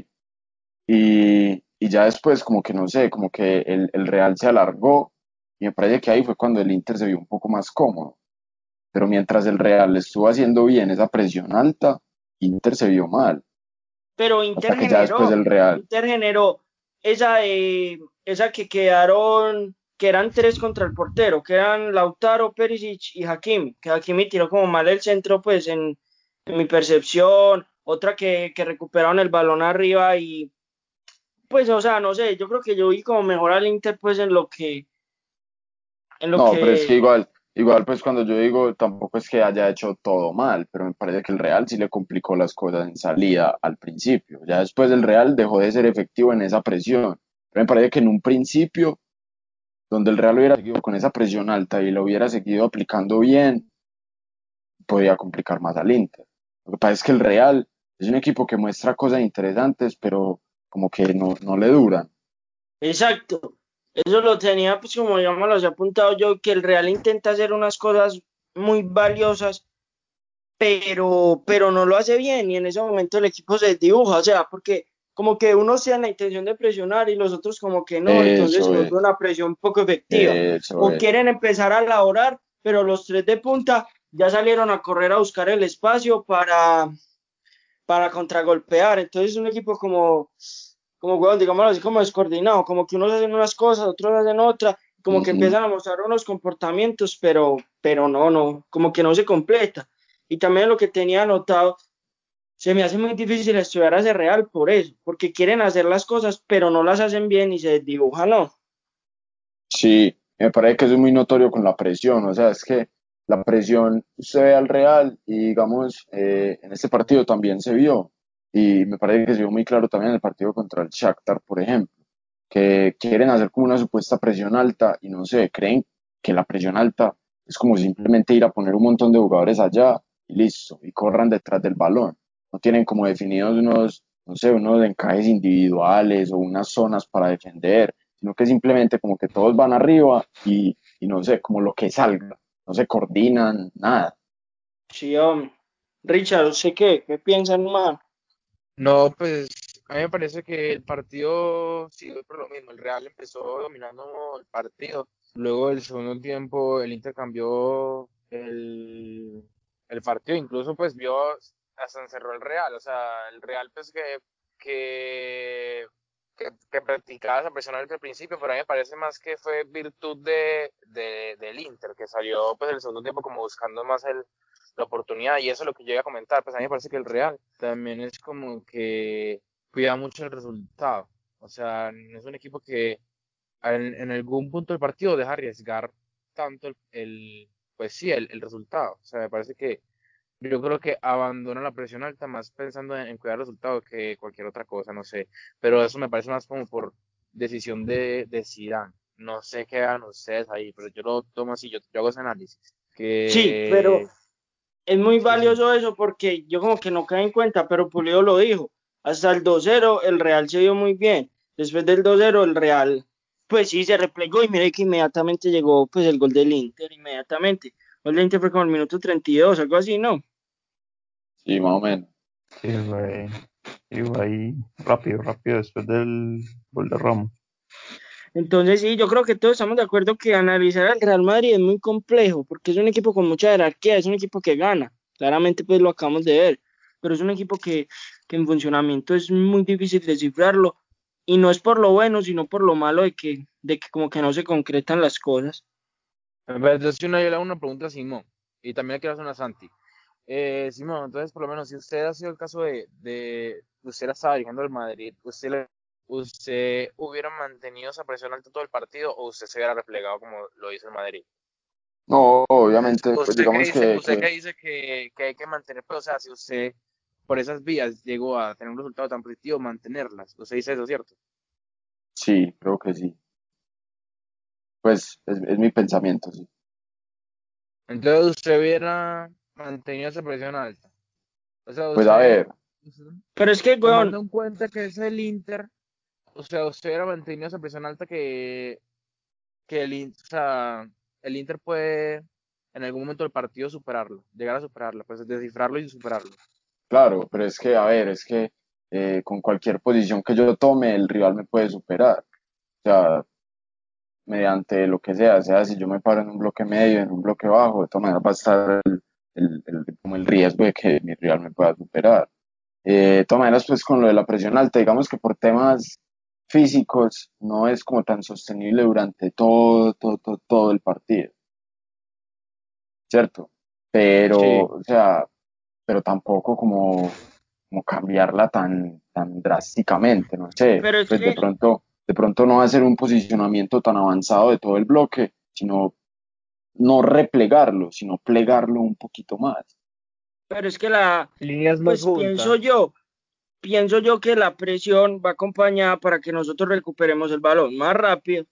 y, y, ya después como que no sé, como que el, el Real se alargó y me parece que ahí fue cuando el Inter se vio un poco más cómodo. Pero mientras el Real estuvo haciendo bien esa presión alta, Inter se vio mal. Pero Inter generó, Real. Inter generó esa, eh, esa que quedaron, que eran tres contra el portero, que eran Lautaro, Perisic y Hakimi, que Hakimi tiró como mal el centro, pues en, mi percepción, otra que, que recuperaron el balón arriba y pues, o sea, no sé, yo creo que yo vi como mejor al Inter pues en lo que no, pero es que igual, igual pues cuando yo digo, tampoco es que haya hecho todo mal, pero me parece que el Real sí le complicó las cosas en salida al principio. Ya después el Real dejó de ser efectivo en esa presión. Pero me parece que en un principio, donde el Real hubiera seguido con esa presión alta y lo hubiera seguido aplicando bien, podía complicar más al Inter. Lo que pasa es que el Real es un equipo que muestra cosas interesantes, pero como que no, no le duran. Exacto. Eso lo tenía, pues como ya me lo había apuntado yo, que el Real intenta hacer unas cosas muy valiosas, pero, pero no lo hace bien y en ese momento el equipo se dibuja, o sea, porque como que uno sea la intención de presionar y los otros como que no, entonces es una presión poco efectiva. o quieren empezar a elaborar, pero los tres de punta ya salieron a correr a buscar el espacio para, para contragolpear. Entonces es un equipo como, como, weón, digámoslo así, como descoordinado, como que unos hacen unas cosas, otros hacen otras, como que empiezan a mostrar unos comportamientos, pero, pero no, no, como que no se completa. Y también lo que tenía anotado se me hace muy difícil estudiar ese Real por eso, porque quieren hacer las cosas, pero no las hacen bien y se dibujan, ¿no? Sí, me parece que es muy notorio con la presión, o sea, es que la presión se ve al Real y digamos, eh, en este partido también se vio y me parece que se vio muy claro también en el partido contra el Shakhtar, por ejemplo, que quieren hacer como una supuesta presión alta y no sé, creen que la presión alta es como simplemente ir a poner un montón de jugadores allá y listo, y corran detrás del balón. No tienen como definidos unos, no sé, unos encajes individuales o unas zonas para defender, sino que simplemente como que todos van arriba y, y no sé, como lo que salga, no se coordinan, nada. Sí, hombre. Richard, ¿usted qué? ¿Qué piensa, hermano? No, pues a mí me parece que el partido siguió por lo mismo. El Real empezó dominando el partido. Luego del segundo tiempo el Inter cambió el, el partido. Incluso pues vio, hasta encerró el Real. O sea, el Real pues que, que, que, practicaba esa presión desde el principio, pero a mí me parece más que fue virtud de, de, del Inter, que salió pues el segundo tiempo como buscando más el, la oportunidad. Y eso es lo que yo iba a comentar. Pues a mí me parece que el Real también es como que cuida mucho el resultado. O sea, es un equipo que en, en algún punto del partido deja arriesgar tanto el, el pues sí, el, el, resultado. O sea, me parece que yo creo que abandona la presión alta más pensando en, en, cuidar el resultado que cualquier otra cosa, no sé. Pero eso me parece más como por decisión de, de Zidane. No sé qué hagan ustedes ahí, pero yo lo tomo así, yo, yo hago ese análisis. Que... Sí, pero es muy valioso eso porque yo como que no cae en cuenta, pero Pulido lo dijo. Hasta el 2-0 el Real se vio muy bien. Después del 2-0 el Real pues sí se replegó y mire que inmediatamente llegó pues el gol del Inter inmediatamente. El gol Inter fue como el minuto 32, algo así, ¿no? Sí, más o menos. Sí, fue, iba ahí rápido, rápido después del gol de Roma. Entonces sí, yo creo que todos estamos de acuerdo que analizar al Real Madrid es muy complejo, porque es un equipo con mucha jerarquía, es un equipo que gana, claramente pues lo acabamos de ver, pero es un equipo que, que en funcionamiento es muy difícil descifrarlo, y no es por lo bueno, sino por lo malo de que, de que como que no se concretan las cosas. Entonces, una, yo le hago una pregunta a Simón, y también le quiero hacer una a Santi. Eh, Simón, entonces, por lo menos, si usted ha sido el caso de, de usted la estaba dirigiendo al Madrid, usted le ¿usted hubiera mantenido esa presión alta todo el partido o usted se hubiera replegado como lo hizo el Madrid? No, obviamente, pues ¿Usted digamos dice, que, usted que- dice que, que hay que mantener, pues, o sea, si usted por esas vías llegó a tener un resultado tan positivo, mantenerlas. Usted dice eso, ¿cierto? sí, creo que sí. Pues es, es mi pensamiento, sí. Entonces usted hubiera mantenido esa presión alta. O sea, Pues a ver, usted- Pero es que, tomando weón, en cuenta que es el Inter, o sea, usted hubiera mantenido esa presión alta que, que el, o sea, el Inter puede en algún momento del partido superarlo, llegar a superarlo, pues descifrarlo y superarlo. claro, pero es que, a ver, es que eh, con cualquier posición que yo tome, el rival me puede superar. O sea, mediante lo que sea, sea si yo me paro en un bloque medio, en un bloque bajo, de todas maneras va a estar el, el- el- como el riesgo de que mi rival me pueda superar. Eh, de todas maneras, pues con lo de la presión alta, digamos que por temas físicos no es como tan sostenible durante todo, todo, todo, todo el partido, ¿cierto? Pero, Sí. o sea, pero tampoco como, como cambiarla tan, tan drásticamente, no sé, Pero es pues de que- pronto, de pronto no hacer un posicionamiento tan avanzado de todo el bloque, sino no replegarlo, sino plegarlo un poquito más. pero es que la, Líneas pues pienso yo, pienso yo que la presión va acompañada para que nosotros recuperemos el balón más rápido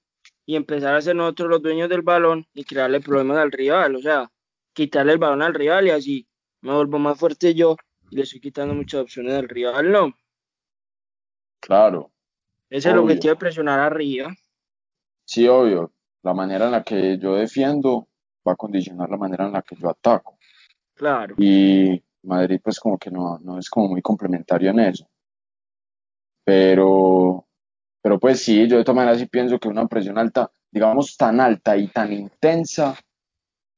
y empezar a ser nosotros los dueños del balón y crearle problemas al rival, o sea, quitarle el balón al rival y así me vuelvo más fuerte yo y le estoy quitando muchas opciones al rival, no. Claro, es el Obvio. objetivo de presionar arriba. sí, obvio, la manera en la que yo defiendo va a condicionar la manera en la que yo ataco. Claro. Y Madrid pues como que no, no es como muy complementario en eso. Pero, pero pues sí, yo de todas maneras sí pienso que una presión alta, digamos tan alta y tan intensa,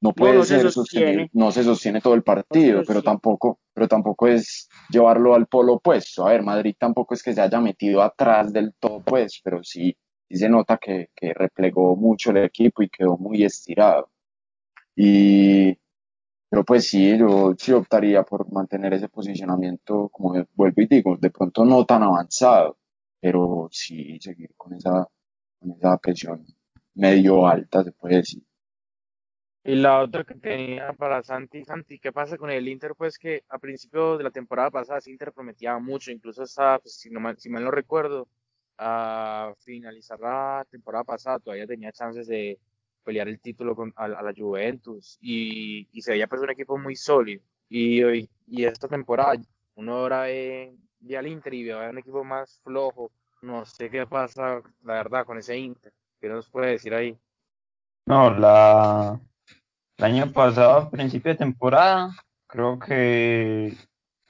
no puede no se ser sostiene. sostenible, no se sostiene todo el partido, pero tampoco, pero tampoco es llevarlo al polo opuesto. A ver, Madrid tampoco es que se haya metido atrás del todo, pues, pero sí, sí se nota que, que replegó mucho el equipo y quedó muy estirado. Y, Pero pues sí, yo sí optaría por mantener ese posicionamiento, como vuelvo y digo, de pronto no tan avanzado, pero sí seguir con esa, con esa presión medio alta, se puede decir. Y la otra que tenía para Santi, Santi, ¿qué pasa con el Inter? Pues que a principio de la temporada pasada ese Inter prometía mucho, incluso hasta, pues, si, no mal, si mal no recuerdo, a finalizar la temporada pasada todavía tenía chances de pelear el título con, a, a la Juventus y, y, se veía pues un equipo muy sólido. Y, y, y esta temporada uno ahora ve, ve al Inter y ve a un equipo más flojo. No sé qué pasa, la verdad, con ese Inter. ¿Qué nos puede decir ahí? No, la, el año pasado, a principio de temporada, creo que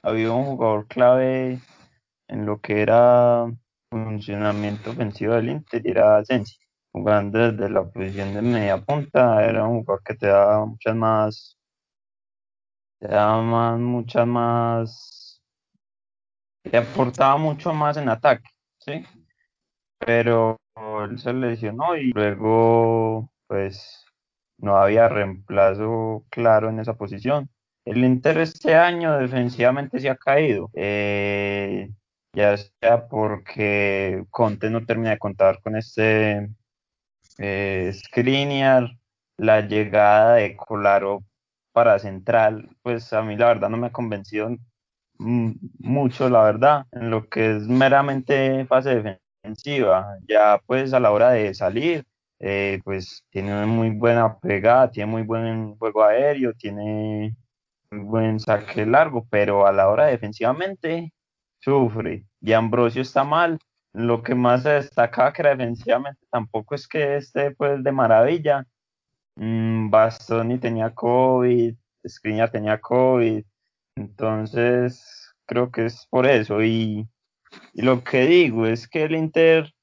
había un jugador clave en lo que era funcionamiento ofensivo del Inter era Sensi. Jugando desde la posición de media punta, era un jugador que te daba muchas más, te daba más, muchas más, te aportaba mucho más en ataque, ¿sí? Pero él se lesionó y luego, pues, no había reemplazo claro en esa posición. El Inter este año defensivamente se ha caído, eh, ya sea porque Conte no termina de contar con este eh, Skriniar, la llegada de Colaro para central, pues a mí la verdad no me ha convencido mucho, la verdad, en lo que es meramente fase defensiva. Ya pues a la hora de salir, eh, pues tiene una muy buena pegada, tiene muy buen juego aéreo, tiene muy buen saque largo, pero a la hora defensivamente sufre. Y Ambrosio está mal. Lo que más se destaca que defensivamente tampoco es que esté pues de maravilla. Mm, Bastoni tenía COVID, Skriniar tenía COVID, entonces creo que es por eso. Y lo que digo es que el Inter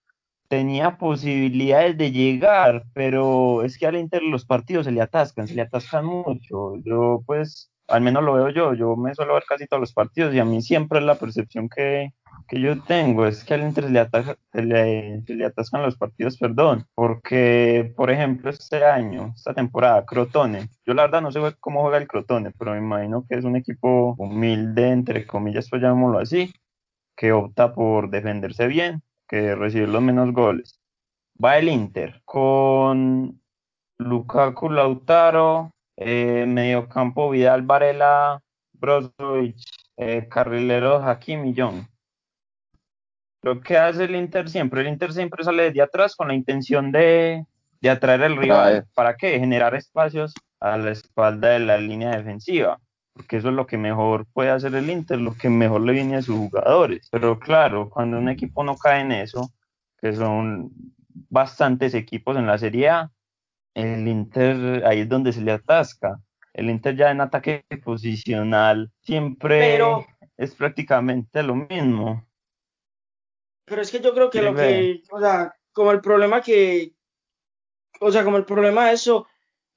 tenía posibilidades de llegar, pero es que al Inter los partidos se le atascan, se le atascan mucho. Yo, pues, al menos lo veo yo, yo me suelo ver casi todos los partidos y a mí siempre la percepción que, que yo tengo, es que al Inter se le, ataca, se, le, se le atascan los partidos, perdón, porque, por ejemplo, este año, esta temporada, Crotone, yo la verdad no sé cómo juega el Crotone, pero me imagino que es un equipo humilde, entre comillas, pues llamémoslo así, que opta por defenderse bien que recibir los menos goles. Va el Inter con Lukaku, Lautaro, eh, mediocampo Vidal, Varela, Brozovic, eh, carrilero Hakim y John. Lo que hace el Inter siempre, el Inter siempre sale desde atrás con la intención de, de atraer al rival. ¿Para qué? Generar espacios a la espalda de la línea defensiva porque eso es lo que mejor puede hacer el Inter, lo que mejor le viene a sus jugadores. Pero claro, cuando un equipo no cae en eso, que son bastantes equipos en la Serie A, el Inter ahí es donde se le atasca. El Inter ya en ataque posicional siempre es prácticamente lo mismo. Pero es que yo creo que lo que, o sea, como el problema que, o sea, como el problema de eso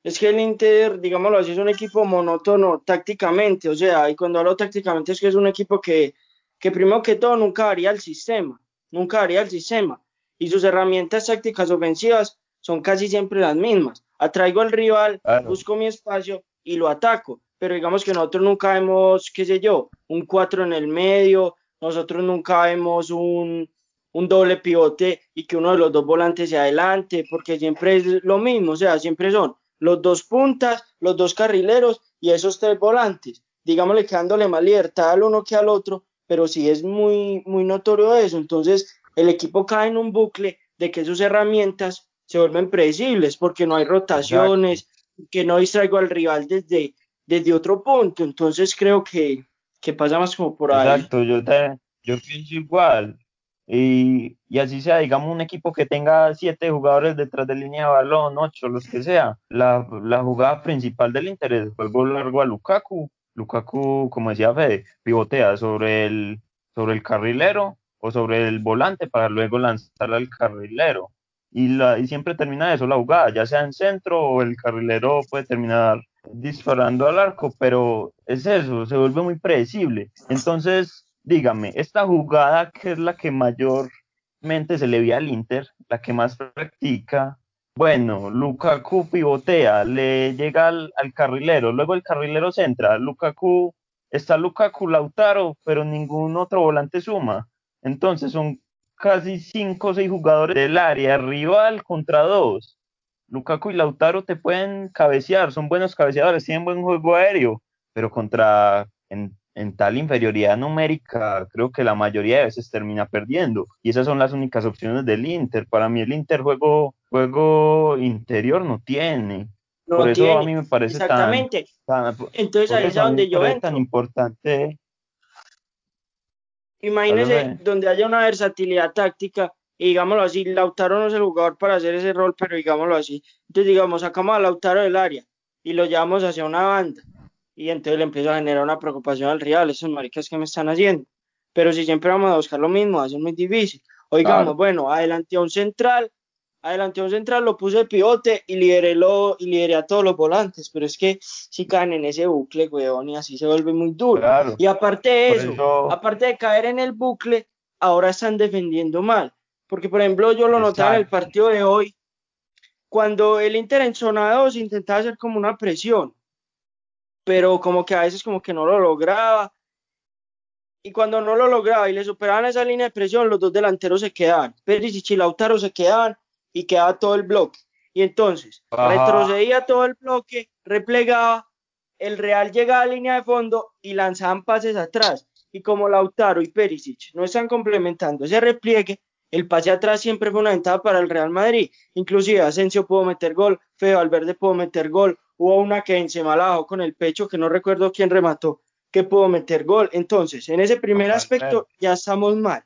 es que el Inter, digámoslo así, es un equipo monótono tácticamente, o sea, y cuando hablo tácticamente es que es un equipo que, que primero que todo nunca varía el sistema, nunca varía el sistema, y sus herramientas tácticas ofensivas son casi siempre las mismas. Atraigo al rival, busco mi espacio y lo ataco, pero digamos que nosotros nunca vemos, qué sé yo, un 4 en el medio, nosotros nunca vemos un, un doble pivote y que uno de los dos volantes se adelante, porque siempre es lo mismo, o sea, siempre son los dos puntas, los dos carrileros y esos tres volantes, digámosle que dándole más libertad al uno que al otro, pero sí es muy, muy notorio eso. Entonces, el equipo cae en un bucle de que sus herramientas se vuelven predecibles porque no hay rotaciones, que no distraigo al rival desde, desde otro punto. Entonces, creo que, que pasa más como por ahí. Exacto, yo, te, yo pienso igual. Y, y, así sea, digamos, un equipo que tenga siete jugadores detrás de línea de balón, ocho, los que sea, la, jugada principal del Inter es el juego largo a Lukaku. Lukaku, como decía Fede, pivotea sobre el, sobre el carrilero o sobre el volante para luego lanzar al carrilero. Y, la, y siempre termina eso, la jugada, ya sea en centro o el carrilero puede terminar disparando al arco, pero es eso, se vuelve muy predecible. Entonces, dígame, esta jugada que es la que mayormente se le ve al Inter, la que más practica, Bueno, Lukaku pivotea, le llega al, carrilero, luego el carrilero centra, Lukaku, está Lukaku, Lautaro, pero ningún otro volante suma. Entonces son casi cinco o seis jugadores del área rival contra dos. Lukaku y Lautaro te pueden cabecear, son buenos cabeceadores, tienen buen juego aéreo, pero contra en, tal inferioridad numérica, creo que la mayoría de veces termina perdiendo. Y esas son las únicas opciones del Inter. Para mí el Inter juego, juego interior no tiene. No por eso tiene. a mí me parece Exactamente. tan, tan Entonces ahí es donde yo entro. tan importante. Imagínese Háblame. donde haya una versatilidad táctica y digámoslo así, Lautaro no es el jugador para hacer ese rol, pero digámoslo así. Entonces digamos, sacamos a Lautaro del área y lo llevamos hacia una banda y entonces le empieza a generar una preocupación al rival, esos maricas que me están haciendo. Pero si siempre vamos a buscar lo mismo, va a ser muy difícil. Oigamos, Claro. bueno, adelante a un central, adelante a un central, lo puse de pivote y lideré, lo, y lideré a todos los volantes, pero es que si caen en ese bucle, weón, y así se vuelve muy duro. Claro. Y aparte de eso, eso- aparte de caer en el bucle, ahora están defendiendo mal. Porque, por ejemplo, yo lo notaba en el partido de hoy, cuando el Inter en zona 2 intentaba hacer como una presión, pero como que a veces como que no lo lograba. Y cuando no lo lograba y le superaban esa línea de presión, los dos delanteros se quedaban. Perisic y Lautaro se quedaban y quedaba todo el bloque. Y entonces Ajá. retrocedía todo el bloque, replegaba, el Real llegaba a línea de fondo y lanzaban pases atrás. Y como Lautaro y Perisic no están complementando ese repliegue, el pase atrás siempre fue una ventaja para el Real Madrid. Inclusive Asensio pudo meter gol, Feo Valverde pudo meter gol, hubo una que encima la bajó con el pecho, que no recuerdo quién remató, que pudo meter gol. Entonces, en ese primer aspecto ya estamos mal.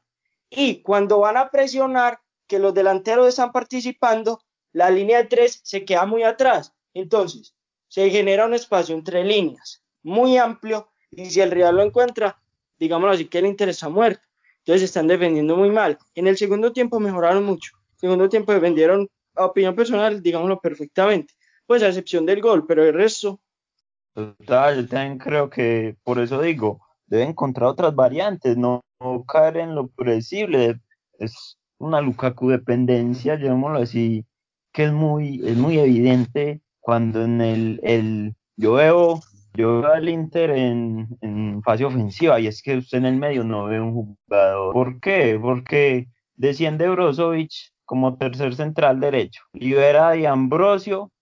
Y cuando van a presionar, que los delanteros están participando, la línea de tres se queda muy atrás. Entonces, se genera un espacio entre líneas muy amplio y si el Real lo encuentra, digámoslo así, que el Inter está muerto. Entonces están defendiendo muy mal. En el segundo tiempo mejoraron mucho. Segundo tiempo defendieron, a opinión personal, digámoslo perfectamente. Pues a excepción del gol, pero el resto, Total, yo también creo que por eso digo, debe encontrar otras variantes, no, no caer en lo predecible. Es una Lukaku dependencia, llamémoslo así, que es muy, es muy evidente cuando en el, el yo veo, yo veo al Inter en, en fase ofensiva y es que usted en el medio no ve un jugador. ¿Por qué? Porque desciende Brozovic como tercer central derecho, libera a Ambrosio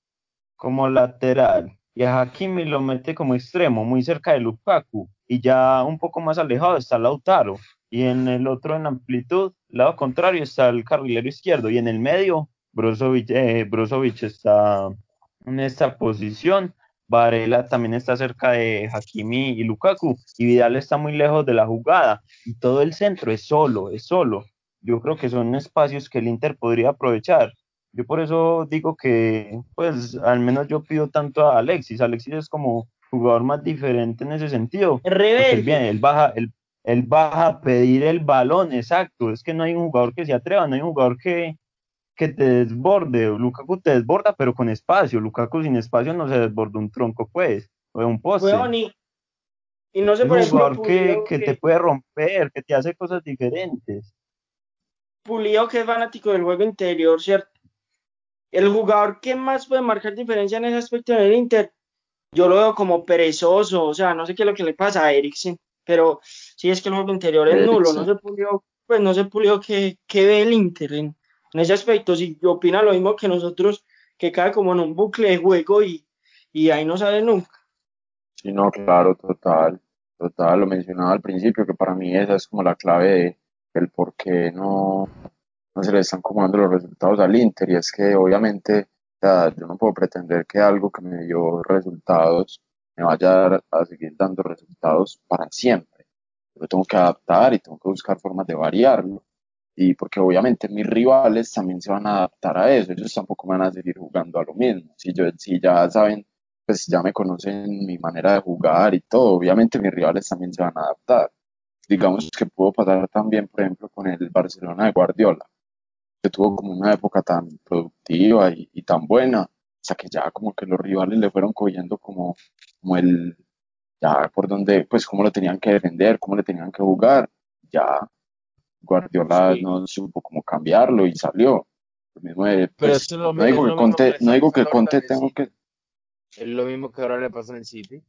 como lateral y a Hakimi lo mete como extremo, muy cerca de Lukaku y ya un poco más alejado está Lautaro y en el otro en amplitud, lado contrario está el carrilero izquierdo y en el medio eh, Brozovic está en esta posición, Varela también está cerca de Hakimi y Lukaku y Vidal está muy lejos de la jugada y todo el centro es solo, es solo. Yo creo que son espacios que el Inter podría aprovechar. Yo por eso digo que, pues, al menos yo pido tanto a Alexis. Alexis es como jugador más diferente en ese sentido. rebelde. viene, él, baja, él, él baja a pedir el balón, exacto. Es que no hay un jugador que se atreva, no hay un jugador que, que te desborde. Lukaku te desborda, pero con espacio. Lukaku sin espacio no se desborda un tronco, pues, o un poste. Weón, y, y no sé, es por un jugador que que- te puede romper, que te hace cosas diferentes. Pulido, que es fanático del juego interior, ¿cierto? El jugador que más puede marcar diferencia en ese aspecto en el Inter, yo lo veo como perezoso, o sea, no sé qué es lo que le pasa a Eriksen, pero sí es que el juego interior es nulo, no se pulió, pues no se pulió que, que ve el Inter en, en ese aspecto, si opina lo mismo que nosotros, que cae como en un bucle de juego y, y ahí no sale nunca. Sí, no, claro, total, total, lo mencionaba al principio, que para mí esa es como la clave de, del por qué no, no se le están como dando los resultados al Inter, y es que obviamente, yo no puedo pretender que algo que me dio resultados me vaya a, a seguir dando resultados para siempre. Yo tengo que adaptar y tengo que buscar formas de variarlo, y porque obviamente mis rivales también se van a adaptar a eso, ellos tampoco van a seguir jugando a lo mismo, si, yo, si ya saben pues ya me conocen mi manera de jugar y todo. Obviamente mis rivales también se van a adaptar. Digamos que pudo pasar también, por ejemplo, con el Barcelona de Guardiola, que tuvo como una época tan productiva y, y tan buena, hasta que ya como que los rivales le fueron cogiendo como, como el, ya por donde, pues cómo lo tenían que defender, cómo le tenían que jugar. Ya Guardiola Sí. no supo cómo cambiarlo y salió. Mismo de, pues, lo no digo que Conte, no digo que Conte tengo que, Es lo mismo que ahora le pasa en el City.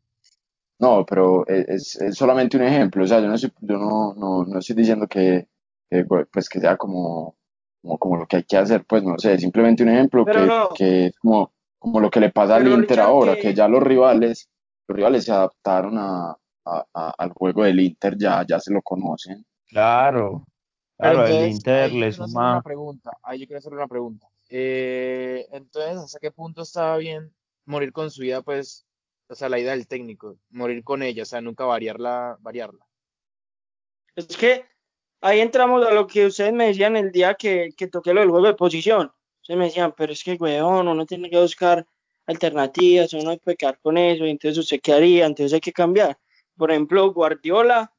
no, pero es, es- es solamente un ejemplo, o sea, yo no, estoy- yo no, no, no estoy diciendo que, que, pues, que sea como, como, como lo que hay que hacer, pues, no sé, simplemente un ejemplo que, no. que es como, como lo que le pasa al Inter Richard, ahora, que- que ya los rivales, los rivales se adaptaron a, a- a- al juego del Inter, ya, ya se lo conocen. Claro, Pero claro, el Inter le hacerle una suma. pregunta. Ahí yo quiero hacerle una pregunta. Eh, entonces, ¿hasta qué punto estaba bien morir con su idea, pues, o sea, la idea del técnico, morir con ella, o sea, nunca variarla, variarla? Es que ahí entramos a lo que ustedes me decían el día que, que toqué lo del juego de posición. Ustedes me decían, pero es que, weón, uno tiene que buscar alternativas, uno no puede quedar con eso, y entonces usted qué haría, entonces hay que cambiar. Por ejemplo, Guardiola,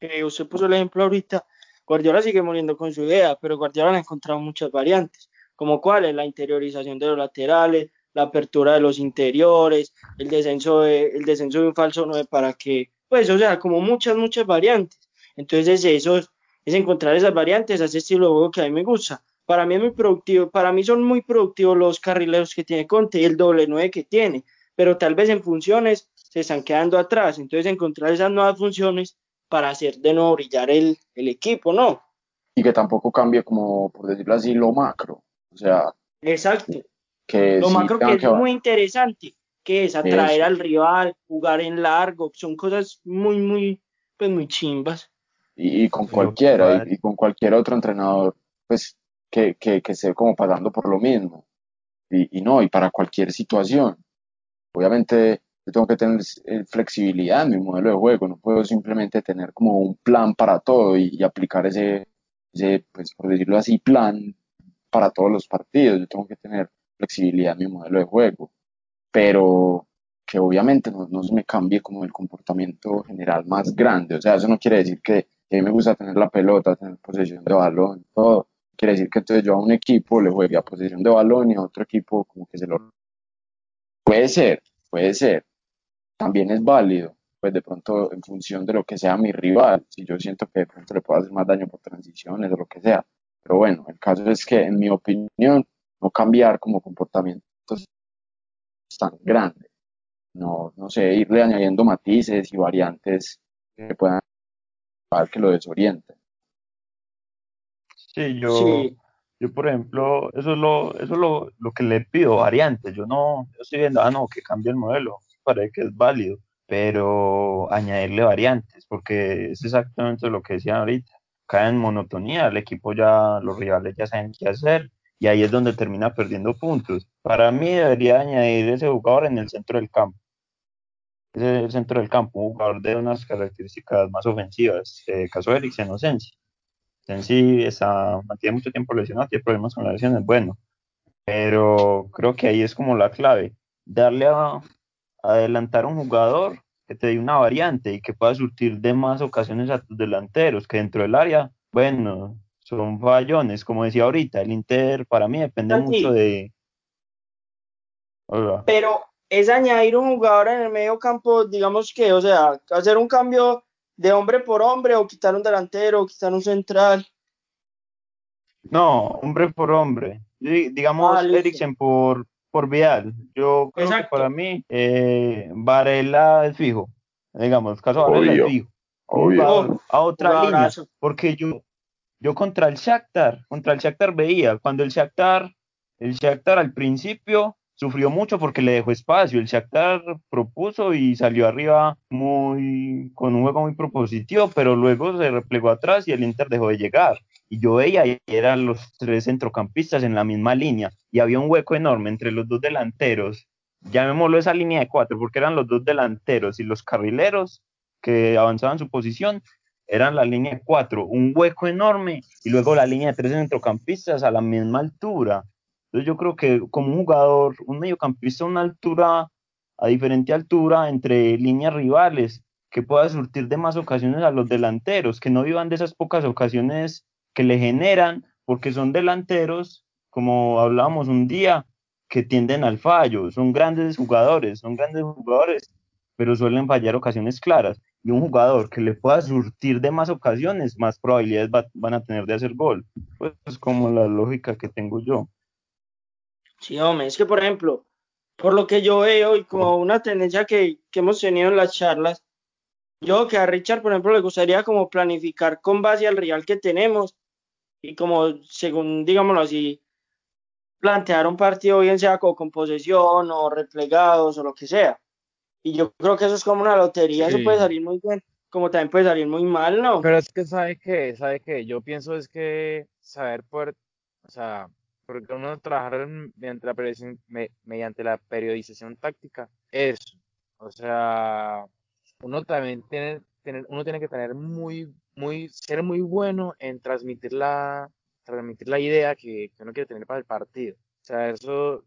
que usted puso el ejemplo ahorita, Guardiola sigue muriendo con su idea, pero Guardiola ha encontrado muchas variantes, como cuáles, la interiorización de los laterales, la apertura de los interiores, el descenso de, el descenso de un falso 9 para que, pues, o sea, como muchas, muchas variantes. Entonces, eso es, es encontrar esas variantes, ese estilo de juego que a mí me gusta. Para mí es muy productivo, para mí son muy productivos los carrileros que tiene Conte y el doble 9 que tiene, pero tal vez en funciones se están quedando atrás. Entonces, encontrar esas nuevas funciones para hacer de nuevo brillar el, el equipo, ¿no? Y que tampoco cambie como, por decirlo así, lo macro. O sea, Exacto. que Lo sí macro que es que muy interesante, que es atraer Eso. al rival, jugar en largo, son cosas muy, muy, pues muy chimbas. Y, y con Pero cualquiera, y, y con cualquier otro entrenador, pues que, que, que esté como pasando por lo mismo. Y, y no, y para cualquier situación. Obviamente, yo tengo que tener flexibilidad en mi modelo de juego, no puedo simplemente tener como un plan para todo y, y aplicar ese, ese, pues por decirlo así, plan para todos los partidos. Yo tengo que tener flexibilidad en mi modelo de juego, pero que obviamente no, no se me cambie como el comportamiento general más grande. O sea, eso no quiere decir que a mí me gusta tener la pelota, tener posesión de balón, todo. Quiere decir que entonces yo a un equipo le juegue a posesión de balón y a otro equipo como que se lo... Puede ser, puede ser. También es válido, pues de pronto en función de lo que sea mi rival, si yo siento que de pronto le puedo hacer más daño por transiciones o lo que sea. Pero bueno, el caso es que en mi opinión, no cambiar como comportamientos tan grandes. No, no sé, irle añadiendo matices y variantes que puedan que lo desorienten. Sí, yo, Sí, yo por ejemplo, eso es lo, eso es lo, lo que le pido, variantes. Yo no, yo estoy viendo, ah, no, que cambie el modelo, parece que es válido, pero añadirle variantes, porque es exactamente lo que decían ahorita. Cae en monotonía, el equipo ya, los rivales ya saben qué hacer, y ahí es donde termina perdiendo puntos. Para mí debería añadir ese jugador en el centro del campo. Es el centro del campo, un jugador de unas características más ofensivas, eh, caso de Eriksen o Sensi. Sensi está, mantiene mucho tiempo lesionado, tiene problemas con las lesiones, bueno, pero creo que ahí es como la clave, darle a, adelantar a un jugador que te dé una variante y que pueda surtir de más ocasiones a tus delanteros, que dentro del área, bueno, son fallones, como decía ahorita, el Inter para mí depende mucho de... Hola. pero es añadir un jugador en el medio campo, digamos que, o sea, hacer un cambio de hombre por hombre o quitar un delantero o quitar un central. No, hombre por hombre. Di- Digamos, Ah. Eriksen por, por Vidal. Yo creo que Exacto. para mí, eh, Varela es fijo. Digamos, caso de Varela es Obvio, fijo. Un obvio. jugador a otra línea. Porque yo, yo contra el Shakhtar, contra el Shakhtar veía, cuando el Shakhtar, el Shakhtar al principio sufrió mucho porque le dejó espacio. El Shakhtar propuso y salió arriba muy, con un juego muy propositivo, pero luego se replegó atrás y el Inter dejó de llegar. Y yo veía y eran los tres centrocampistas en la misma línea y había un hueco enorme entre los dos delanteros. Llamémoslo esa línea de cuatro porque eran los dos delanteros y los carrileros que avanzaban su posición eran la línea de cuatro, un hueco enorme y luego la línea de tres centrocampistas a la misma altura. Entonces yo creo que como un jugador, un mediocampista a una altura, a diferente altura entre líneas rivales, que pueda surtir de más ocasiones a los delanteros, que no vivan de esas pocas ocasiones que le generan, porque son delanteros, como hablábamos un día, que tienden al fallo, son grandes jugadores, son grandes jugadores, pero suelen fallar ocasiones claras. y un jugador que le pueda surtir de más ocasiones, más probabilidades van a tener de hacer gol. Pues es como la lógica que tengo yo. Sí, hombre, es que por ejemplo, por lo que yo veo y como una tendencia que, que hemos tenido en las charlas, yo que a Richard, por ejemplo, le gustaría como planificar con base al real que tenemos y como, según, digámoslo así, plantear un partido bien sea con posesión o replegados o lo que sea. Y yo creo que eso es como una lotería, eso puede salir muy bien, como también puede salir muy mal, ¿no? Pero es que, ¿sabe qué? ¿Sabe qué? Yo pienso es que saber poder, o sea, porque uno trabajar mediante la, periodización, mediante la periodización táctica, eso. O sea, uno también tiene, tener, uno tiene que tener muy, muy, ser muy bueno en transmitir la, transmitir la idea que, que uno quiere tener para el partido. O sea, eso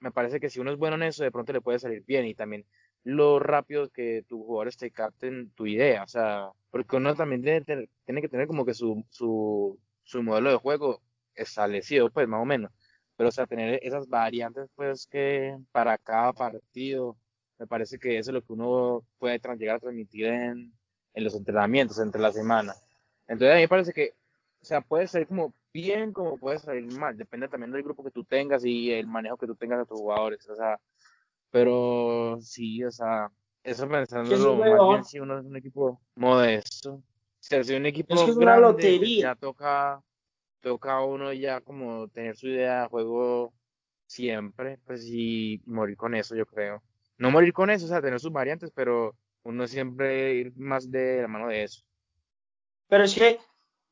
me parece que si uno es bueno en eso, de pronto le puede salir bien y también lo rápido que tus jugadores te capten tu idea, o sea, porque uno también tiene, tiene que tener como que su, su, su modelo de juego establecido, pues más o menos, pero o sea, tener esas variantes, pues que para cada partido, me parece que eso es lo que uno puede llegar a transmitir en, en los entrenamientos entre la semana. Entonces a mí me parece que, o sea, puede ser como bien como puede salir mal, depende también del grupo que tú tengas y el manejo que tú tengas de tus jugadores, o sea, pero sí, o sea, eso pensándolo más bien si uno es un equipo modesto, o sea, si un equipo es grande, pues, ya toca, toca a uno ya como tener su idea de juego siempre, pues y morir con eso, yo creo. No morir con eso, o sea, tener sus variantes, pero uno siempre ir más de la mano de eso. Pero es que,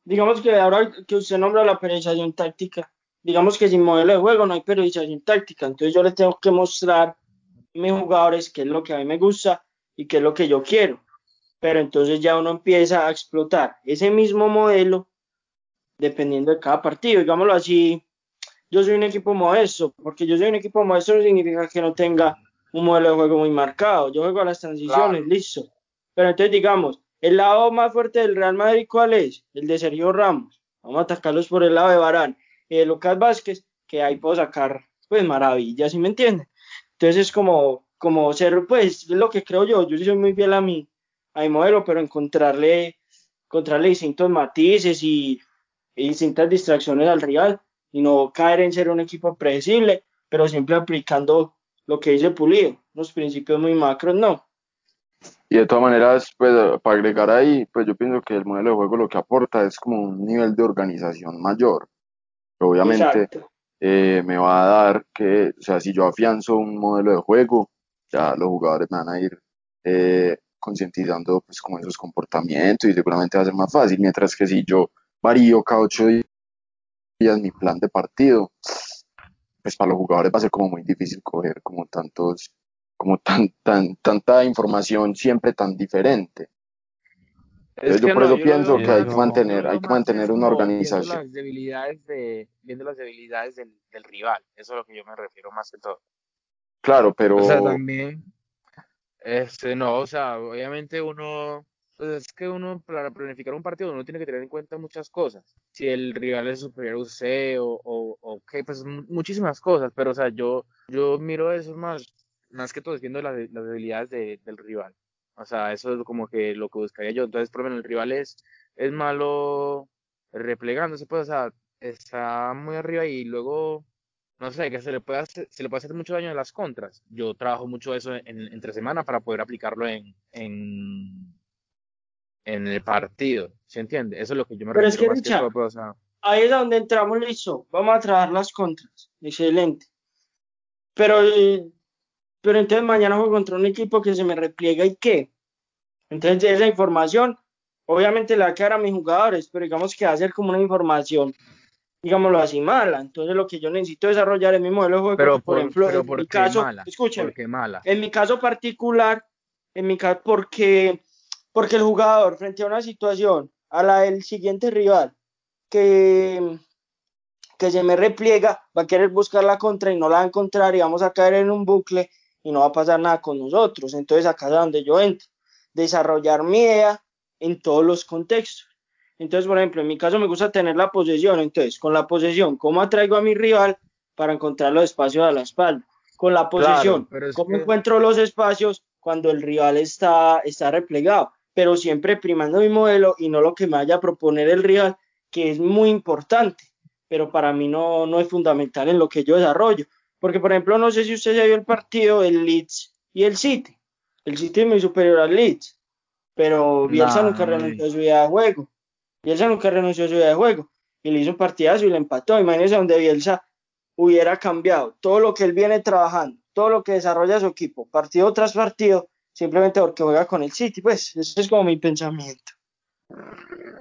digamos que ahora que usted nombra la periodización táctica, digamos que sin modelo de juego no hay periodización táctica, entonces yo le tengo que mostrar mis jugadores qué es lo que a mí me gusta y qué es lo que yo quiero. Pero entonces ya uno empieza a explotar ese mismo modelo dependiendo de cada partido. Digámoslo así, yo soy un equipo modesto, porque yo soy un equipo modesto no significa que no tenga un modelo de juego muy marcado. Yo juego a las transiciones, listo. Pero entonces digamos, el lado más fuerte del Real Madrid, ¿cuál es? El de Sergio Ramos. Vamos a atacarlos por el lado de Barán. Y de Lucas Vázquez, que ahí puedo sacar, pues, maravillas, ¿sí me entienden? Entonces es como, como ser, pues, es lo que creo yo. Yo soy muy fiel a mi, a mi modelo, pero encontrarle, encontrarle distintos matices y, y distintas distracciones al rival y no caer en ser un equipo predecible, pero siempre aplicando lo que dice Pulido, los principios muy macros, no. Y de todas maneras, pues para agregar ahí, pues yo pienso que el modelo de juego lo que aporta es como un nivel de organización mayor. Obviamente eh, me va a dar que, o sea, si yo afianzo un modelo de juego, ya los jugadores me van a ir eh, concientizando pues como esos comportamientos y seguramente va a ser más fácil, mientras que si yo varío cada ocho días mi plan de partido, pues para los jugadores va a ser como muy difícil coger como tantos, como tan, tan, tanta información siempre tan diferente. yo por eso pienso que hay que mantener, hay que mantener una organización. Viendo las debilidades, de, viendo las debilidades del, del, rival, eso es a lo que yo me refiero más que todo. Claro, pero... O sea, también, este, no, o sea, obviamente uno, pues es que uno, para planificar un partido, uno tiene que tener en cuenta muchas cosas. Si el rival es superior a usted o, o, o qué, pues muchísimas cosas, pero o sea, yo, yo miro eso más, más que todo viendo las, las debilidades de, del rival. O sea, eso es como que lo que buscaría yo. Entonces, por ejemplo, el rival es, es malo replegándose, pues, o sea, está muy arriba y luego, no sé, que se le puede hacer, se le puede hacer mucho daño en las contras. Yo trabajo mucho eso en, entre semana para poder aplicarlo en, en, en el partido, ¿se entiende? Eso es lo que yo me Pero refiero es que, más que todo, o sea, ahí es donde entramos, listo, vamos a trabajar las contras, excelente. Pero, pero entonces mañana juego contra un equipo que se me repliega y qué. Entonces esa información, obviamente le va a quedar a mis jugadores, pero digamos que va a ser como una información, digámoslo así, mala. Entonces lo que yo necesito desarrollar es mi modelo de juego, pero por, por ejemplo, pero en mi caso, mala? escúcheme, mala? en mi caso particular, en mi caso, porque porque el jugador, frente a una situación, a la del siguiente rival, que, que se me repliega, va a querer buscar la contra y no la va a encontrar y vamos a caer en un bucle y no va a pasar nada con nosotros. Entonces acá es donde yo entro, desarrollar mi idea en todos los contextos. Entonces, por ejemplo, en mi caso me gusta tener la posesión. Entonces, con la posesión, ¿cómo atraigo a mi rival para encontrar los espacios a la espalda? Con la posesión, Claro, ¿cómo que- encuentro los espacios cuando el rival está, está replegado? Pero siempre primando mi modelo y no lo que me vaya a proponer el rival, que es muy importante, pero para mí no, no es fundamental en lo que yo desarrollo. Porque, por ejemplo, no sé si usted ya vio el partido del Leeds y el City. El City es muy superior al Leeds, pero Bielsa No, nunca renunció a su idea de juego. Bielsa nunca renunció a su idea de juego y le hizo un partidazo y le empató. Imagínense donde Bielsa hubiera cambiado todo lo que él viene trabajando, todo lo que desarrolla su equipo, partido tras partido, simplemente porque juega con el City. Pues ese es como mi pensamiento.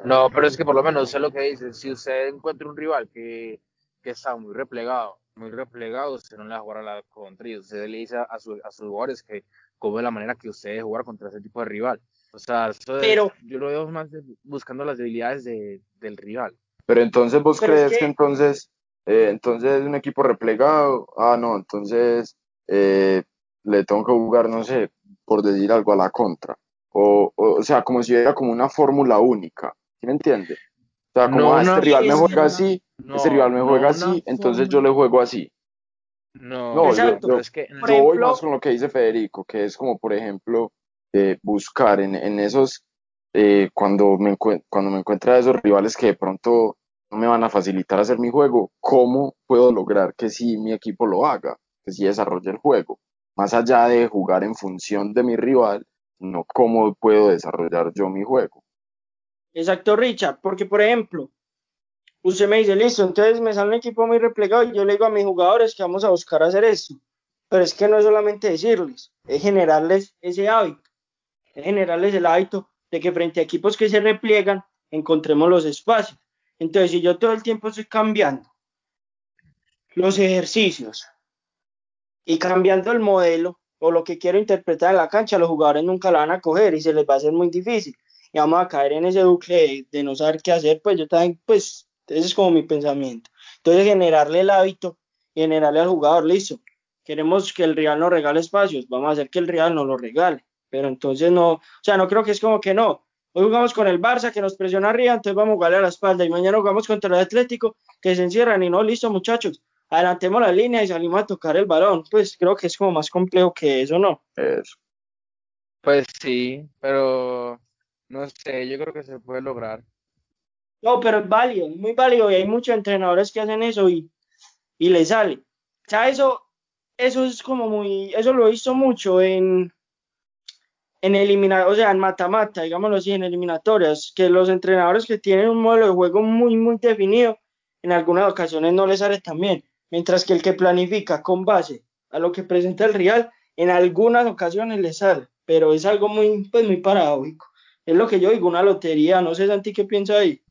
No, pero es que por lo menos sé lo que dice. Si usted encuentra un rival que, que está muy replegado, muy replegado, usted no le va a jugar a la contra y usted le dice a, su- a sus jugadores que como es la manera que usted debe jugar contra ese tipo de rival. O sea, eso es- Pero- yo lo veo más de- buscando las debilidades de- del rival. Pero entonces vos Pero es crees que, que- entonces, eh, entonces un equipo replegado, ah, no, entonces eh, le tengo que jugar, no sé, por decir algo a la contra. O, o, o sea, como si hubiera como una fórmula única, ¿sí me entiende? O sea, como No ah, este rival me juega así, este rival me juega así, entonces yo le juego así. No, No, yo, Exacto. yo, es que yo voy ejemplo- más con lo que dice Federico, que es como, por ejemplo, eh, buscar en, en esos, eh, cuando, me cuando me encuentre a esos rivales que de pronto no me van a facilitar hacer mi juego, ¿cómo puedo lograr que sí mi equipo lo haga, que sí desarrolle el juego? Más allá de jugar en función de mi rival, no cómo puedo desarrollar yo mi juego. Exacto, Richard, porque por ejemplo, usted me dice, listo, entonces me sale un equipo muy replegado y yo le digo a mis jugadores que vamos a buscar hacer esto. Pero es que no es solamente decirles, es generarles ese hábito, es generarles el hábito de que frente a equipos que se repliegan, encontremos los espacios. Entonces, si yo todo el tiempo estoy cambiando los ejercicios y cambiando el modelo o lo que quiero interpretar en la cancha, los jugadores nunca la van a coger y se les va a hacer muy difícil. Y vamos a caer en ese bucle de, de no saber qué hacer, pues yo también, pues, ese es como mi pensamiento. Entonces, generarle el hábito generarle al jugador, listo, queremos que el rival nos regale espacios, vamos a hacer que el rival nos lo regale, pero entonces no, o sea, no creo que es como que no, hoy jugamos con el Barça que nos presiona arriba, entonces vamos a jugarle a la espalda y mañana jugamos contra el Atlético que se encierran y no, listo muchachos, adelantemos la línea y salimos a tocar el balón, pues creo que es como más complejo que eso, ¿no? Eso. Pues sí, pero no sé, yo creo que se puede lograr. No, pero es válido, es muy válido y hay muchos entrenadores que hacen eso y, y les sale. O sea, eso, eso es como muy, eso lo he visto mucho en, en eliminar, o sea, en mata-mata, digámoslo así, en eliminatorias, que los entrenadores que tienen un modelo de juego muy, muy definido, en algunas ocasiones no les sale tan bien, mientras que el que planifica con base a lo que presenta el Real, en algunas ocasiones le sale, pero es algo muy, pues, muy paradójico. Es lo que yo digo, una lotería, no sé, Santi, ¿qué piensa ahí?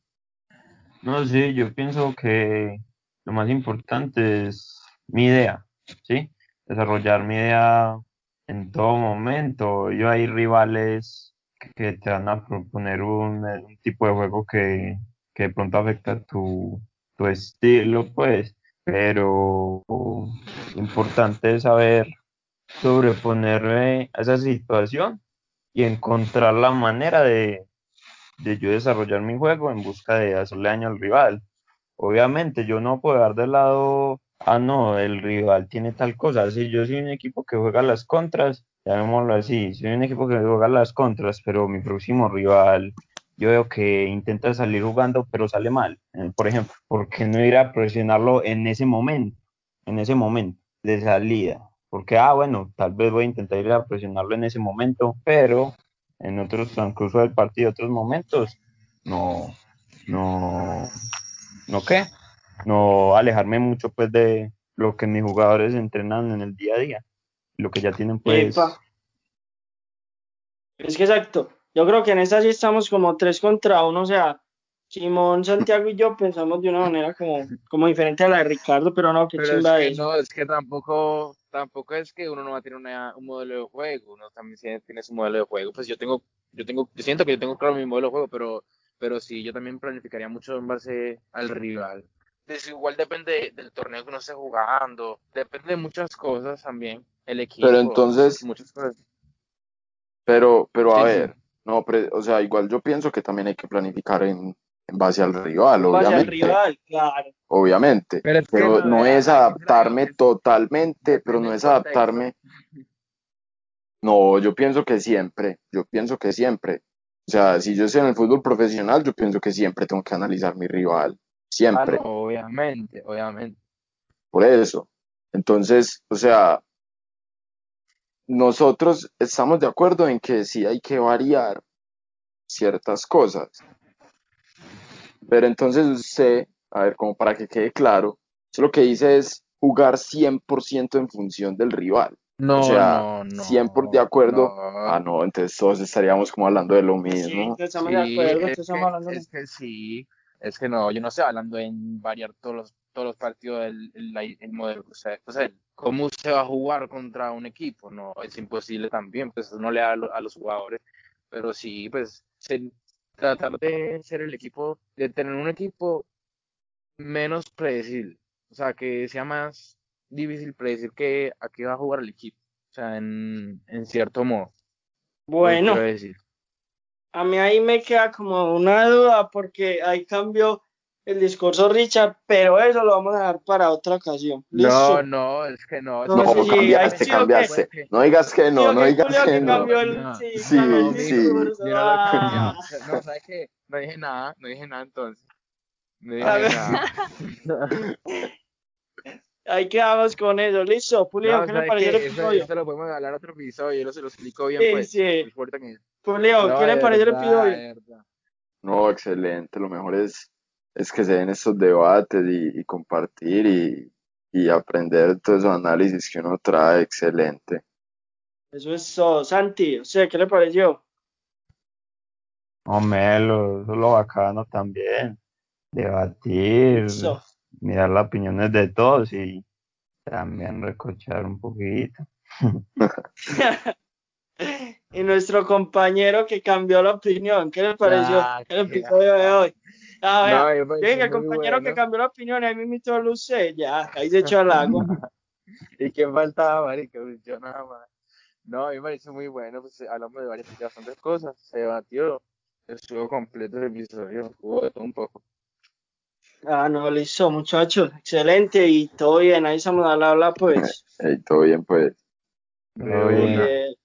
No, sí, yo pienso que lo más importante es mi idea, ¿sí? Desarrollar mi idea en todo momento. Yo hay rivales que te van a proponer un, un tipo de juego que, que de pronto afecta tu, tu estilo, pues, pero importante es saber sobreponerme a esa situación y encontrar la manera de, de yo desarrollar mi juego en busca de hacerle daño al rival. Obviamente, yo no puedo dar de lado, ah, no, el rival tiene tal cosa. Si yo soy un equipo que juega las contras, llamémoslo así, soy un equipo que juega las contras, pero mi próximo rival, yo veo que intenta salir jugando, pero sale mal. Eh, por ejemplo, ¿por qué no ir a presionarlo en ese momento? En ese momento de salida. Porque, ah, bueno, tal vez voy a intentar ir a presionarlo en ese momento, pero en otros transcurso del partido, otros momentos, no, no, no qué, no alejarme mucho pues de lo que mis jugadores entrenan en el día a día, lo que ya tienen pues. Es que exacto. Yo creo que en esta sí estamos como tres contra uno, o sea, Simón, Santiago y yo pensamos de una manera como, como diferente a la de Ricardo, pero no, qué Pero es que no, es que tampoco, tampoco es que uno no va a tener una- un modelo de juego, uno también tiene, tiene su modelo de juego. Pues yo tengo, yo tengo, yo siento que yo tengo claro mi modelo de juego, pero, pero sí, yo también planificaría mucho en base al rival. Pues igual depende del torneo que uno esté jugando, depende de muchas cosas también, el equipo, Pero entonces, muchas cosas. pero, pero a Sí, sí. No, pre- o sea, igual yo pienso que también hay que planificar en, en base al rival, En base al obviamente. rival, claro. obviamente, Pero es que pero no, es adaptarme totalmente, pero no es adaptarme, no, yo pienso que siempre, yo pienso que siempre, O sea, si yo estoy en el fútbol profesional, yo pienso que siempre tengo que analizar mi rival. Siempre. Ah, obviamente, obviamente. Por eso. Entonces, o sea, nosotros estamos de acuerdo en que sí hay que variar ciertas cosas. Pero entonces usted, a ver, como para que quede claro, usted lo que dice es jugar 100% en función del rival. No, o sea, no, no. 100% de acuerdo. no. Ah, no, entonces todos estaríamos como hablando de lo Sí, mismo. estamos Sí, de acuerdo, es, estamos que, hablando de es que sí, es que no, yo no estoy hablando en variar todos los, todos los partidos el, el, el modelo, o sea, o sea, cómo se va a jugar contra un equipo, no, es imposible también, pues no le da a, lo- a los jugadores, pero sí, pues se- tratar de ser el equipo, de tener un equipo menos predecible, o sea, que sea más difícil predecir que a qué va a jugar el equipo, o sea, en, en cierto modo, que Bueno, decir. a mí ahí me queda como una duda porque ahí cambió el discurso Richard, pero eso lo vamos a dejar para otra ocasión. No, ¿Listo? no, es que no. No, No, sí, sí, cambiaste. No digas que no, ¿o no digas que que no. el, No, sí, sí. Yo no. Ah. No, ¿sabes qué? No dije nada, no dije nada entonces. No dije A ver. nada. *laughs* Ahí quedamos con eso. Listo, Julio, No, ¿qué le ¿sabes pareció qué? el episodio? eso lo podemos hablar otro episodio, yo lo se lo explico bien, Sí, pues. sí. No importa que- Julio, No, ¿qué le pareció el episodio? No, excelente. Lo mejor es, es que se den estos debates y, y compartir y, y aprender todos esos análisis que uno trae. Excelente. Eso es todo. Santi, o sea, ¿qué le pareció? Hombre, lo, eso es lo bacano también. Debatir, mirar las opiniones de todos y también recochar un poquito. *laughs* y nuestro compañero que cambió la opinión, ¿qué le pareció Ah, el episodio de hoy? No, me dije, el muy compañero que cambió la opinión, ahí me a Luce, ya, ahí se echó al agua. *laughs* ¿Y quién faltaba, marica? Pues Yo nada más. No, a mí me pareció muy bueno, pues hablamos de varias de bastantes cosas, se debatió, estuvo completo el episodio, todo un poco. Ah, no, listo, muchachos, excelente y todo bien, ahí estamos al habla, pues. *laughs* Todo bien, pues. De Todo bien. Eh,